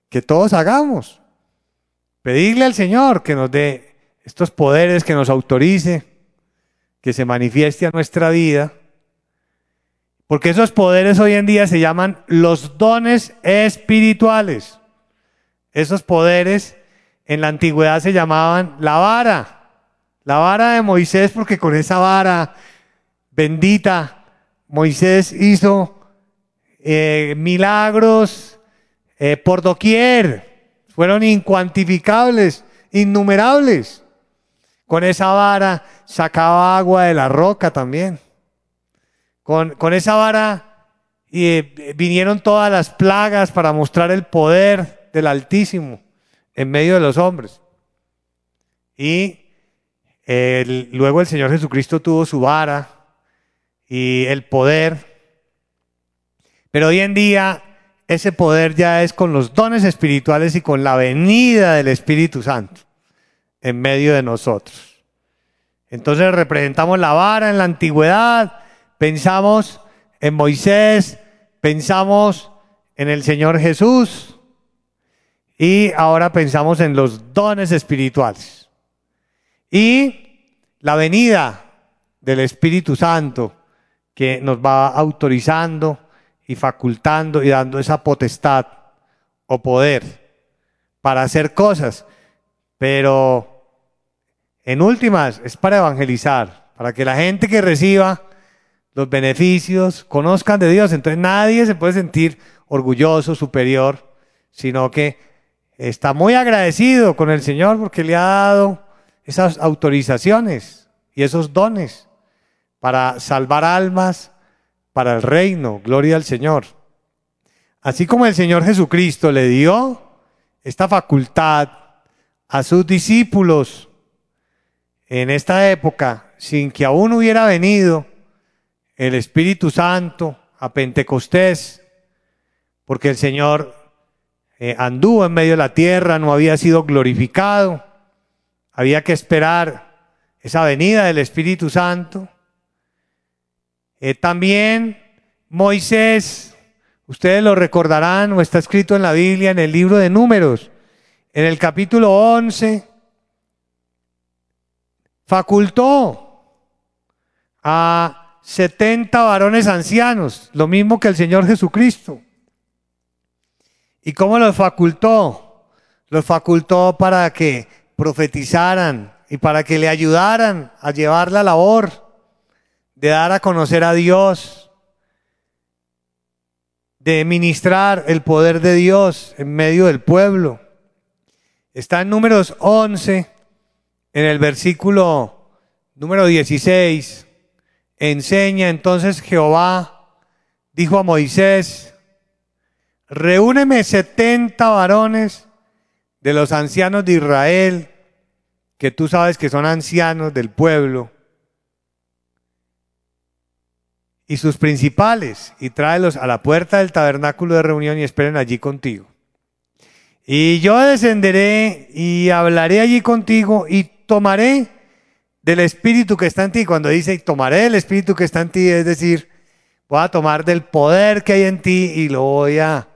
que todos hagamos. Pedirle al Señor que nos dé estos poderes, que nos autorice, que se manifieste a nuestra vida. Porque esos poderes hoy en día se llaman los dones espirituales. Esos poderes en la antigüedad se llamaban la vara. La vara de Moisés, porque con esa vara bendita Moisés hizo eh, milagros eh, por doquier. Fueron incuantificables, innumerables. Con esa vara sacaba agua de la roca también. Con, con esa vara eh, vinieron todas las plagas para mostrar el poder del Altísimo en medio de los hombres. Y luego el Señor Jesucristo tuvo su vara y el poder. Pero hoy en día ese poder ya es con los dones espirituales y con la venida del Espíritu Santo en medio de nosotros. Entonces representamos la vara en la antigüedad, pensamos en Moisés, pensamos en el Señor Jesús y ahora pensamos en los dones espirituales. Y la venida del Espíritu Santo que nos va autorizando y facultando y dando esa potestad o poder para hacer cosas, pero en últimas es para evangelizar, para que la gente que reciba los beneficios conozcan de Dios. Entonces nadie se puede sentir orgulloso, superior, sino que está muy agradecido con el Señor porque le ha dado esas autorizaciones y esos dones para salvar almas para el reino. Gloria al Señor. Así como el Señor Jesucristo le dio esta facultad a sus discípulos en esta época, sin que aún hubiera venido el Espíritu Santo a Pentecostés, porque el Señor eh, anduvo en medio de la tierra, no había sido glorificado, había que esperar esa venida del Espíritu Santo. Eh, también Moisés, ustedes lo recordarán, o está escrito en la Biblia, en el libro de números, en el capítulo 11, facultó a 70 varones ancianos, lo mismo que el Señor Jesucristo. ¿Y cómo los facultó? Los facultó para que profetizaran y para que le ayudaran a llevar la labor de dar a conocer a Dios, de ministrar el poder de Dios en medio del pueblo. Está en números 11, en el versículo número 16. Enseña entonces Jehová, dijo a Moisés, reúneme setenta varones de los ancianos de Israel, que tú sabes que son ancianos del pueblo, y sus principales, y tráelos a la puerta del tabernáculo de reunión y esperen allí contigo. Y yo descenderé y hablaré allí contigo y tomaré del espíritu que está en ti. Cuando dice tomaré del espíritu que está en ti, es decir, voy a tomar del poder que hay en ti y lo voy a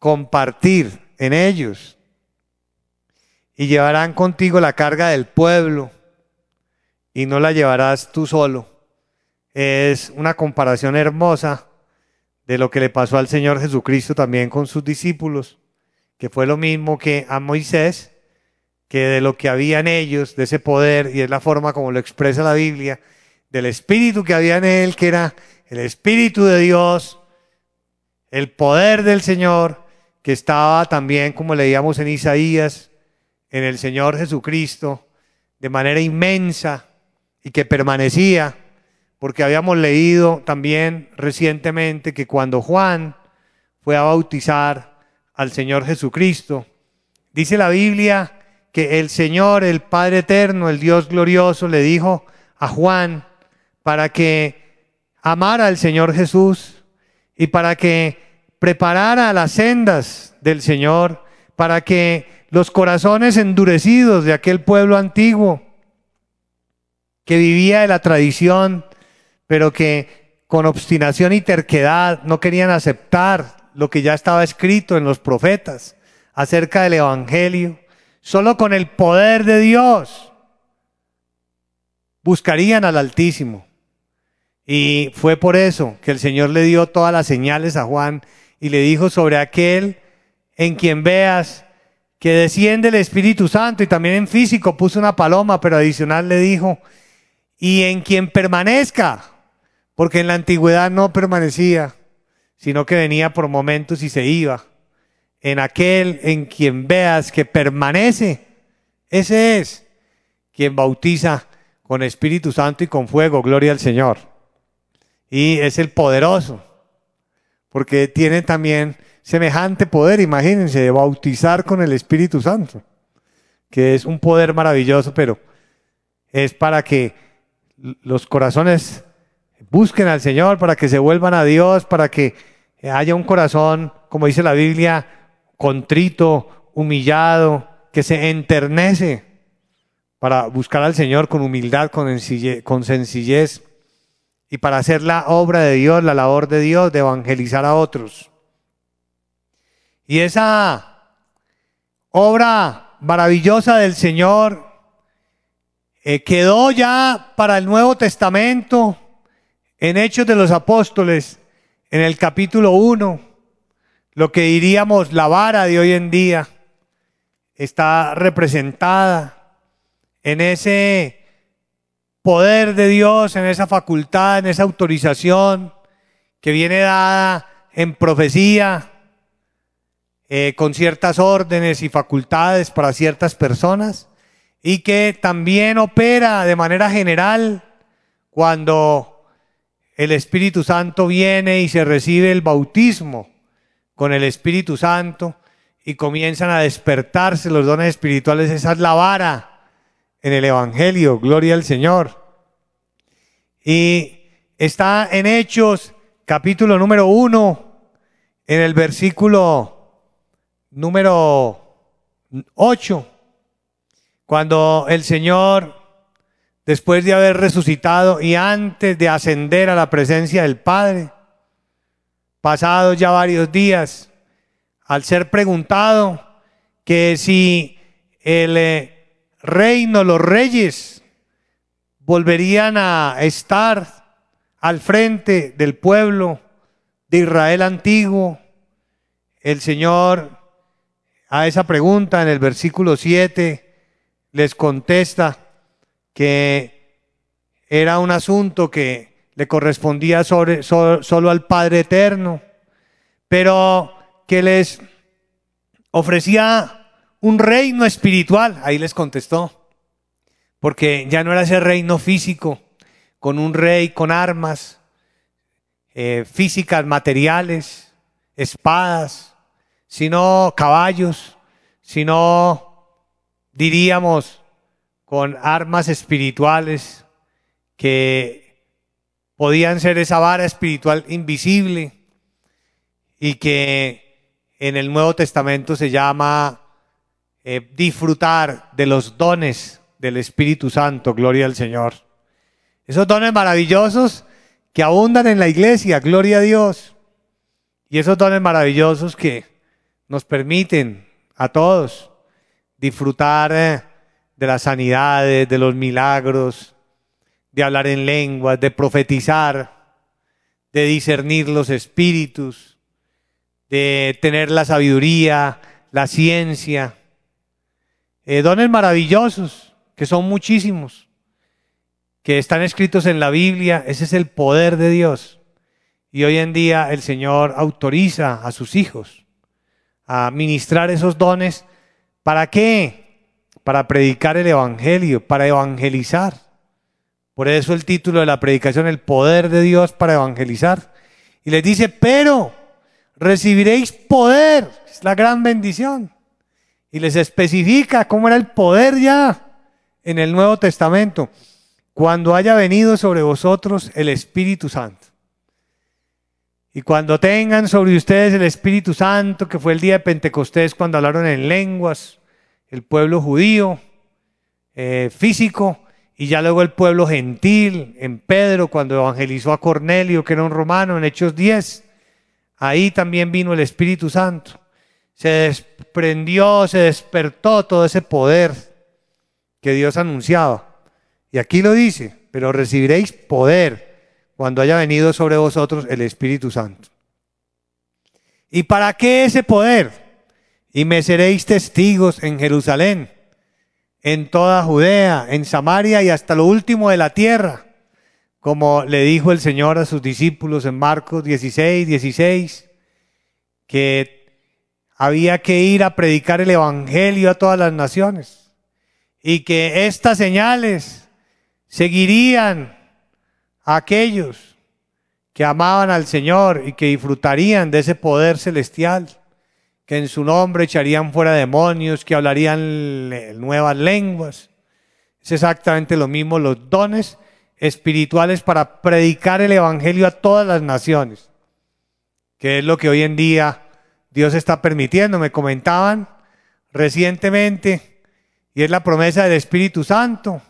compartir en ellos y llevarán contigo la carga del pueblo y no la llevarás tú solo. Es una comparación hermosa de lo que le pasó al Señor Jesucristo también con sus discípulos, que fue lo mismo que a Moisés, que de lo que había en ellos, de ese poder, y es la forma como lo expresa la Biblia, del espíritu que había en él, que era el espíritu de Dios, el poder del Señor, que estaba también, como leíamos en Isaías, en el Señor Jesucristo de manera inmensa y que permanecía, porque habíamos leído también recientemente que cuando Juan fue a bautizar al Señor Jesucristo, dice la Biblia que el Señor, el Padre Eterno, el Dios glorioso, le dijo a Juan para que amara al Señor Jesús y para que preparara las sendas del Señor, para que los corazones endurecidos de aquel pueblo antiguo que vivía de la tradición, pero que con obstinación y terquedad no querían aceptar lo que ya estaba escrito en los profetas acerca del Evangelio, solo con el poder de Dios buscarían al Altísimo. Y fue por eso que el Señor le dio todas las señales a Juan y le dijo sobre aquel en quien veas que desciende el Espíritu Santo y también en físico puso una paloma, pero adicional le dijo, y en quien permanezca, porque en la antigüedad no permanecía, sino que venía por momentos y se iba. En aquel en quien veas que permanece, ese es quien bautiza con Espíritu Santo y con fuego, gloria al Señor. Y es el poderoso, porque tiene también semejante poder, imagínense, de bautizar con el Espíritu Santo, que es un poder maravilloso, pero es para que los corazones busquen al Señor, para que se vuelvan a Dios, para que haya un corazón, como dice la Biblia, contrito, humillado, que se enternece para buscar al Señor con humildad, con sencillez, y para hacer la obra de Dios, la labor de Dios, de evangelizar a otros. Y esa obra maravillosa del Señor eh, quedó ya para el Nuevo Testamento en Hechos de los Apóstoles, en el capítulo 1, lo que diríamos la vara de hoy en día, está representada en ese poder de Dios, en esa facultad, en esa autorización que viene dada en profecía, eh, con ciertas órdenes y facultades para ciertas personas y que también opera de manera general cuando el Espíritu Santo viene y se recibe el bautismo con el Espíritu Santo y comienzan a despertarse los dones espirituales. Esa es la vara en el Evangelio, gloria al Señor. Y está en Hechos capítulo número uno, en el versículo número 8, cuando el Señor, después de haber resucitado y antes de ascender a la presencia del Padre, pasados ya varios días, al ser preguntado que si el eh, reino, los reyes, volverían a estar al frente del pueblo de Israel antiguo, el Señor a esa pregunta en el versículo 7 les contesta que era un asunto que le correspondía sobre, solo al Padre Eterno, pero que les ofrecía un reino espiritual. Ahí les contestó, porque ya no era ese reino físico, con un rey con armas eh, físicas, materiales, espadas, sino caballos, sino diríamos con armas espirituales que podían ser esa vara espiritual invisible y que en el Nuevo Testamento se llama eh, disfrutar de los dones del Espíritu Santo, gloria al Señor. Esos dones maravillosos que abundan en la iglesia, gloria a Dios. Y esos dones maravillosos que nos permiten a todos disfrutar eh, de las sanidades, de los milagros, de hablar en lenguas, de profetizar, de discernir los espíritus, de tener la sabiduría, la ciencia, eh, dones maravillosos, que son muchísimos, que están escritos en la Biblia, ese es el poder de Dios. Y hoy en día el Señor autoriza a sus hijos a ministrar esos dones. ¿Para qué? Para predicar el Evangelio, para evangelizar. Por eso el título de la predicación, el poder de Dios para evangelizar. Y les dice, pero recibiréis poder, es la gran bendición. Y les especifica cómo era el poder ya en el Nuevo Testamento. cuando haya venido sobre vosotros el Espíritu Santo. Y cuando tengan sobre ustedes el Espíritu Santo, que fue el día de Pentecostés cuando hablaron en lenguas, el pueblo judío, eh, físico, y ya luego el pueblo gentil, en Pedro, cuando evangelizó a Cornelio, que era un romano, en Hechos 10, ahí también vino el Espíritu Santo. Se desprendió, se despertó todo ese poder que Dios anunciaba. Y aquí lo dice, pero recibiréis poder cuando haya venido sobre vosotros el Espíritu Santo. ¿Y para qué ese poder? Y me seréis testigos en Jerusalén, en toda Judea, en Samaria y hasta lo último de la tierra, como le dijo el Señor a sus discípulos en Marcos 16, 16, que había que ir a predicar el Evangelio a todas las naciones y que estas señales seguirían aquellos que amaban al Señor y que disfrutarían de ese poder celestial, que en su nombre echarían fuera demonios, que hablarían nuevas lenguas. Es exactamente lo mismo los dones espirituales para predicar el Evangelio a todas las naciones, que es lo que hoy en día Dios está permitiendo. Me comentaban recientemente, y es la promesa del Espíritu Santo,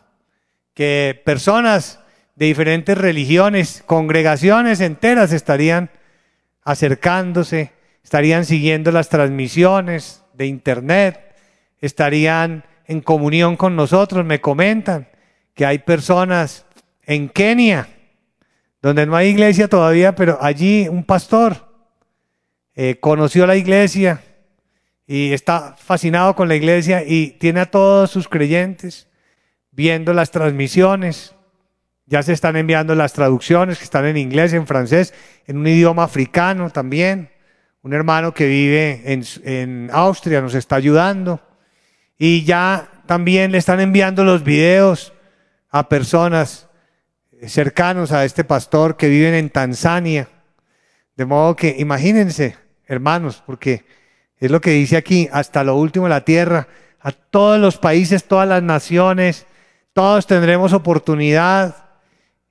que personas de diferentes religiones, congregaciones enteras estarían acercándose, estarían siguiendo las transmisiones de internet, estarían en comunión con nosotros. Me comentan que hay personas en Kenia, donde no hay iglesia todavía, pero allí un pastor eh, conoció la iglesia y está fascinado con la iglesia y tiene a todos sus creyentes viendo las transmisiones ya se están enviando las traducciones que están en inglés, en francés, en un idioma africano también. Un hermano que vive en, Austria nos está ayudando. Y ya también le están enviando los videos a personas cercanos a este pastor que viven en Tanzania. De modo que imagínense, hermanos, porque es lo que dice aquí, hasta lo último de la tierra, a todos los países, todas las naciones, todos tendremos oportunidad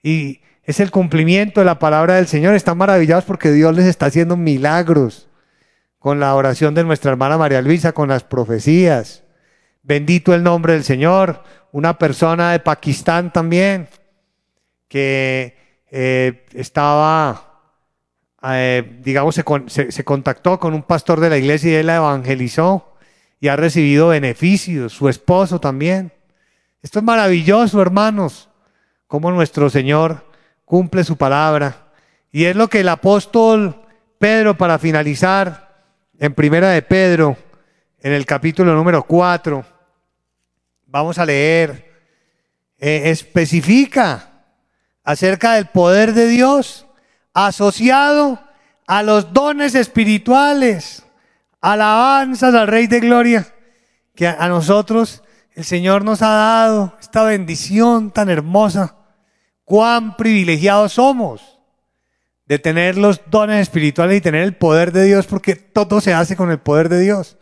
y es el cumplimiento de la palabra del Señor. Están maravillados porque Dios les está haciendo milagros con la oración de nuestra hermana María Luisa, con las profecías. Bendito el nombre del Señor. Una persona de Pakistán también que eh, estaba, eh, digamos, se, se contactó con un pastor de la iglesia y él la evangelizó y ha recibido beneficios. Su esposo también. Esto es maravilloso, hermanos cómo nuestro Señor cumple su palabra. Y es lo que el apóstol Pedro, para finalizar, en primera de Pedro, en el capítulo número 4, vamos a leer, eh, especifica acerca del poder de Dios asociado a los dones espirituales, alabanzas al Rey de Gloria, que a nosotros el Señor nos ha dado esta bendición tan hermosa cuán privilegiados somos de tener los dones espirituales y tener el poder de Dios, porque todo se hace con el poder de Dios.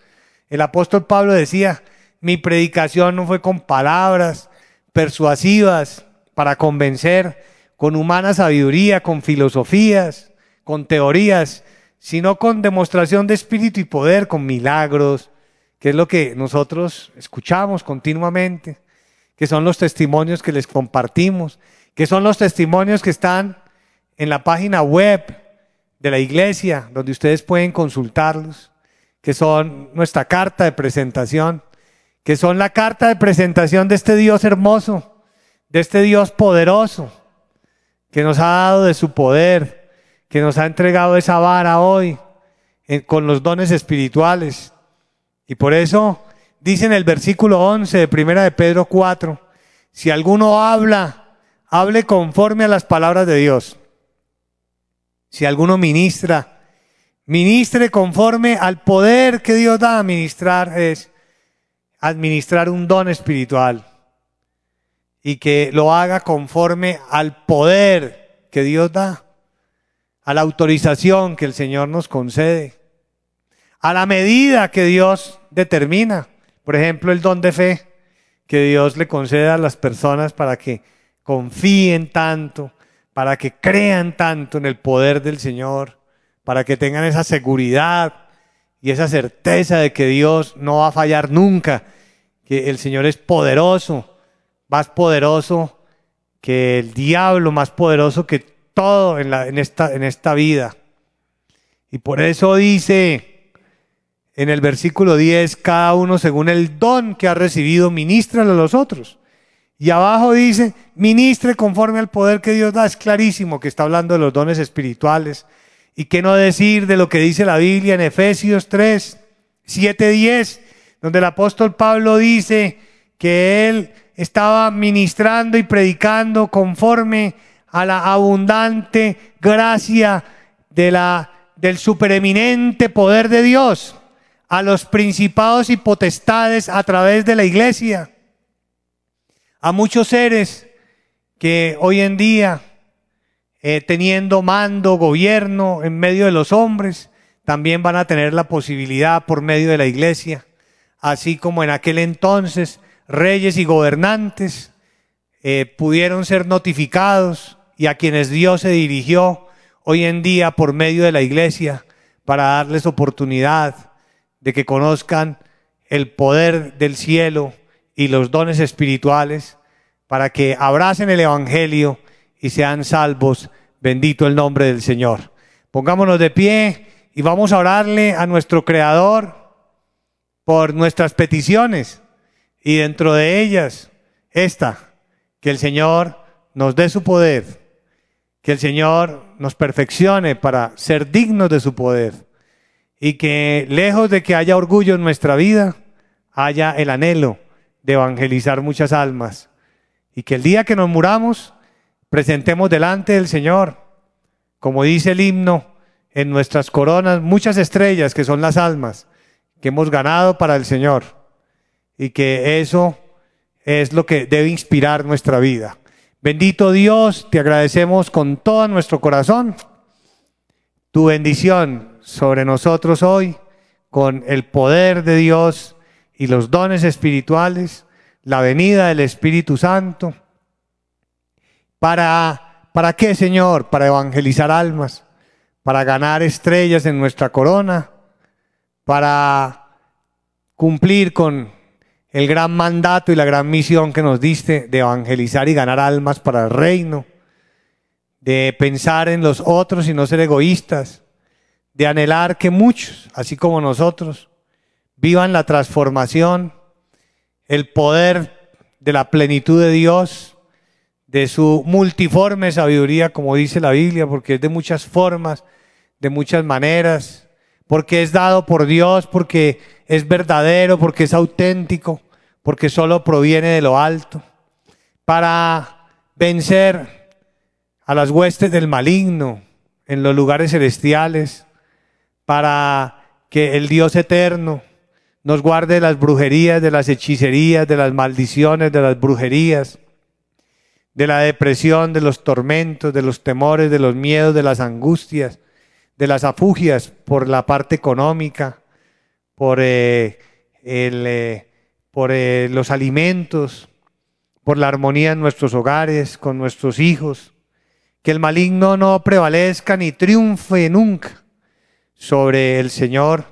El apóstol Pablo decía, mi predicación no fue con palabras persuasivas para convencer, con humana sabiduría, con filosofías, con teorías, sino con demostración de espíritu y poder, con milagros, que es lo que nosotros escuchamos continuamente, que son los testimonios que les compartimos que son los testimonios que están en la página web de la iglesia, donde ustedes pueden consultarlos, que son nuestra carta de presentación, que son la carta de presentación de este Dios hermoso, de este Dios poderoso, que nos ha dado de su poder, que nos ha entregado esa vara hoy con los dones espirituales. Y por eso dice en el versículo 11 de primera de Pedro 4, si alguno habla hable conforme a las palabras de Dios. Si alguno ministra, ministre conforme al poder que Dios da a ministrar, es administrar un don espiritual. Y que lo haga conforme al poder que Dios da, a la autorización que el Señor nos concede, a la medida que Dios determina. Por ejemplo, el don de fe que Dios le concede a las personas para que confíen tanto, para que crean tanto en el poder del Señor, para que tengan esa seguridad y esa certeza de que Dios no va a fallar nunca, que el Señor es poderoso, más poderoso que el diablo, más poderoso que todo en, esta vida. Y por eso dice en el versículo 10, cada uno según el don que ha recibido, ministra a los otros. Y abajo dice, ministre conforme al poder que Dios da. Es clarísimo que está hablando de los dones espirituales. Y qué no decir de lo que dice la Biblia en Efesios 3, 7, 10, donde el apóstol Pablo dice que él estaba ministrando y predicando conforme a la abundante gracia de la, del supereminente poder de Dios a los principados y potestades a través de la iglesia. A muchos seres que hoy en día, eh, teniendo mando, gobierno en medio de los hombres, también van a tener la posibilidad por medio de la iglesia, así como en aquel entonces reyes y gobernantes eh, pudieron ser notificados y a quienes Dios se dirigió hoy en día por medio de la iglesia para darles oportunidad de que conozcan el poder del cielo y los dones espirituales para que abracen el Evangelio y sean salvos. Bendito el nombre del Señor. Pongámonos de pie y vamos a orarle a nuestro Creador por nuestras peticiones y dentro de ellas esta, que el Señor nos dé su poder, que el Señor nos perfeccione para ser dignos de su poder y que lejos de que haya orgullo en nuestra vida, haya el anhelo de evangelizar muchas almas. Y que el día que nos muramos, presentemos delante del Señor, como dice el himno, en nuestras coronas muchas estrellas que son las almas que hemos ganado para el Señor. Y que eso es lo que debe inspirar nuestra vida. Bendito Dios, te agradecemos con todo nuestro corazón tu bendición sobre nosotros hoy, con el poder de Dios y los dones espirituales, la venida del Espíritu Santo. ¿Para, ¿Para qué, Señor? Para evangelizar almas, para ganar estrellas en nuestra corona, para cumplir con el gran mandato y la gran misión que nos diste de evangelizar y ganar almas para el reino, de pensar en los otros y no ser egoístas, de anhelar que muchos, así como nosotros, vivan la transformación, el poder de la plenitud de Dios, de su multiforme sabiduría, como dice la Biblia, porque es de muchas formas, de muchas maneras, porque es dado por Dios, porque es verdadero, porque es auténtico, porque solo proviene de lo alto, para vencer a las huestes del maligno en los lugares celestiales, para que el Dios eterno nos guarde de las brujerías, de las hechicerías, de las maldiciones, de las brujerías, de la depresión, de los tormentos, de los temores, de los miedos, de las angustias, de las afugias por la parte económica, por, eh, el, eh, por eh, los alimentos, por la armonía en nuestros hogares, con nuestros hijos. Que el maligno no prevalezca ni triunfe nunca sobre el Señor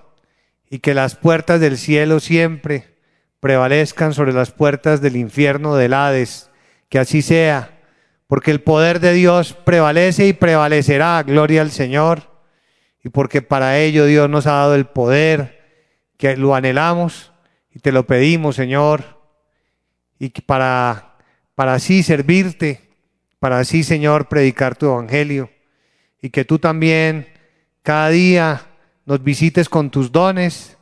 y que las puertas del cielo siempre prevalezcan sobre las puertas del infierno del Hades. Que así sea, porque el poder de Dios prevalece y prevalecerá. Gloria al Señor. Y porque para ello Dios nos ha dado el poder, que lo anhelamos y te lo pedimos, Señor. Y para, para así servirte, para así, Señor, predicar tu evangelio. Y que tú también cada día nos visites con tus dones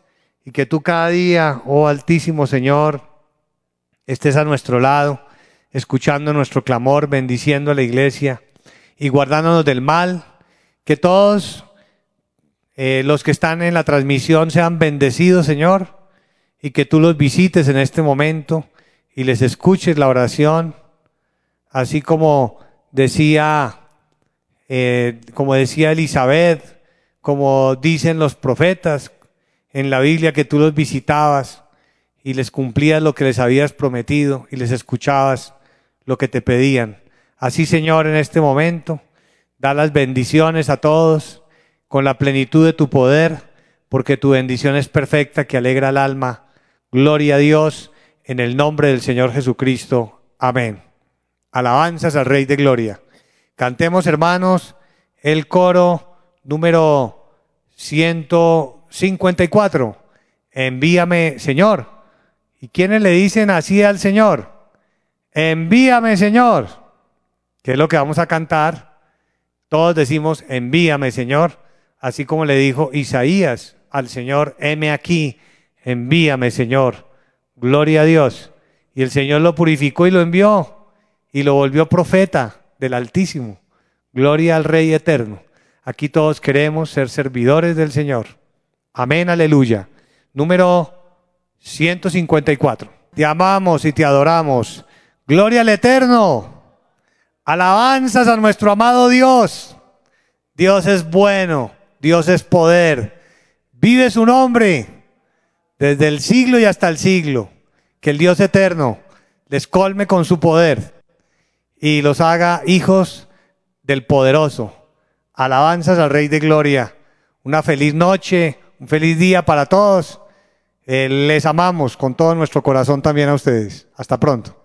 y que tú cada día, oh Altísimo Señor, estés a nuestro lado, escuchando nuestro clamor, bendiciendo a la iglesia y guardándonos del mal, que todos eh, los que están en la transmisión sean bendecidos, Señor, y que tú los visites en este momento y les escuches la oración, así como decía, eh, como decía Elizabeth, como dicen los profetas en la Biblia, que tú los visitabas y les cumplías lo que les habías prometido y les escuchabas lo que te pedían. Así, Señor, en este momento, da las bendiciones a todos con la plenitud de tu poder, porque tu bendición es perfecta que alegra el alma. Gloria a Dios en el nombre del Señor Jesucristo. Amén. Alabanzas al Rey de Gloria. Cantemos, hermanos, el coro número 154. Envíame, Señor. ¿Y quiénes le dicen así al Señor? Envíame, Señor. ¿Qué es lo que vamos a cantar? Todos decimos, envíame, Señor. Así como le dijo Isaías al Señor, heme aquí, envíame, Señor. Gloria a Dios. Y el Señor lo purificó y lo envió y lo volvió profeta del Altísimo. Gloria al Rey eterno. Aquí todos queremos ser servidores del Señor. Amén, aleluya. Número 154. Te amamos y te adoramos. Gloria al eterno. Alabanzas a nuestro amado Dios. Dios es bueno. Dios es poder. Vive su nombre desde el siglo y hasta el siglo. Que el Dios eterno les colme con su poder y los haga hijos del poderoso. Alabanzas al Rey de Gloria. Una feliz noche, un feliz día para todos. Eh, les amamos con todo nuestro corazón también a ustedes. Hasta pronto.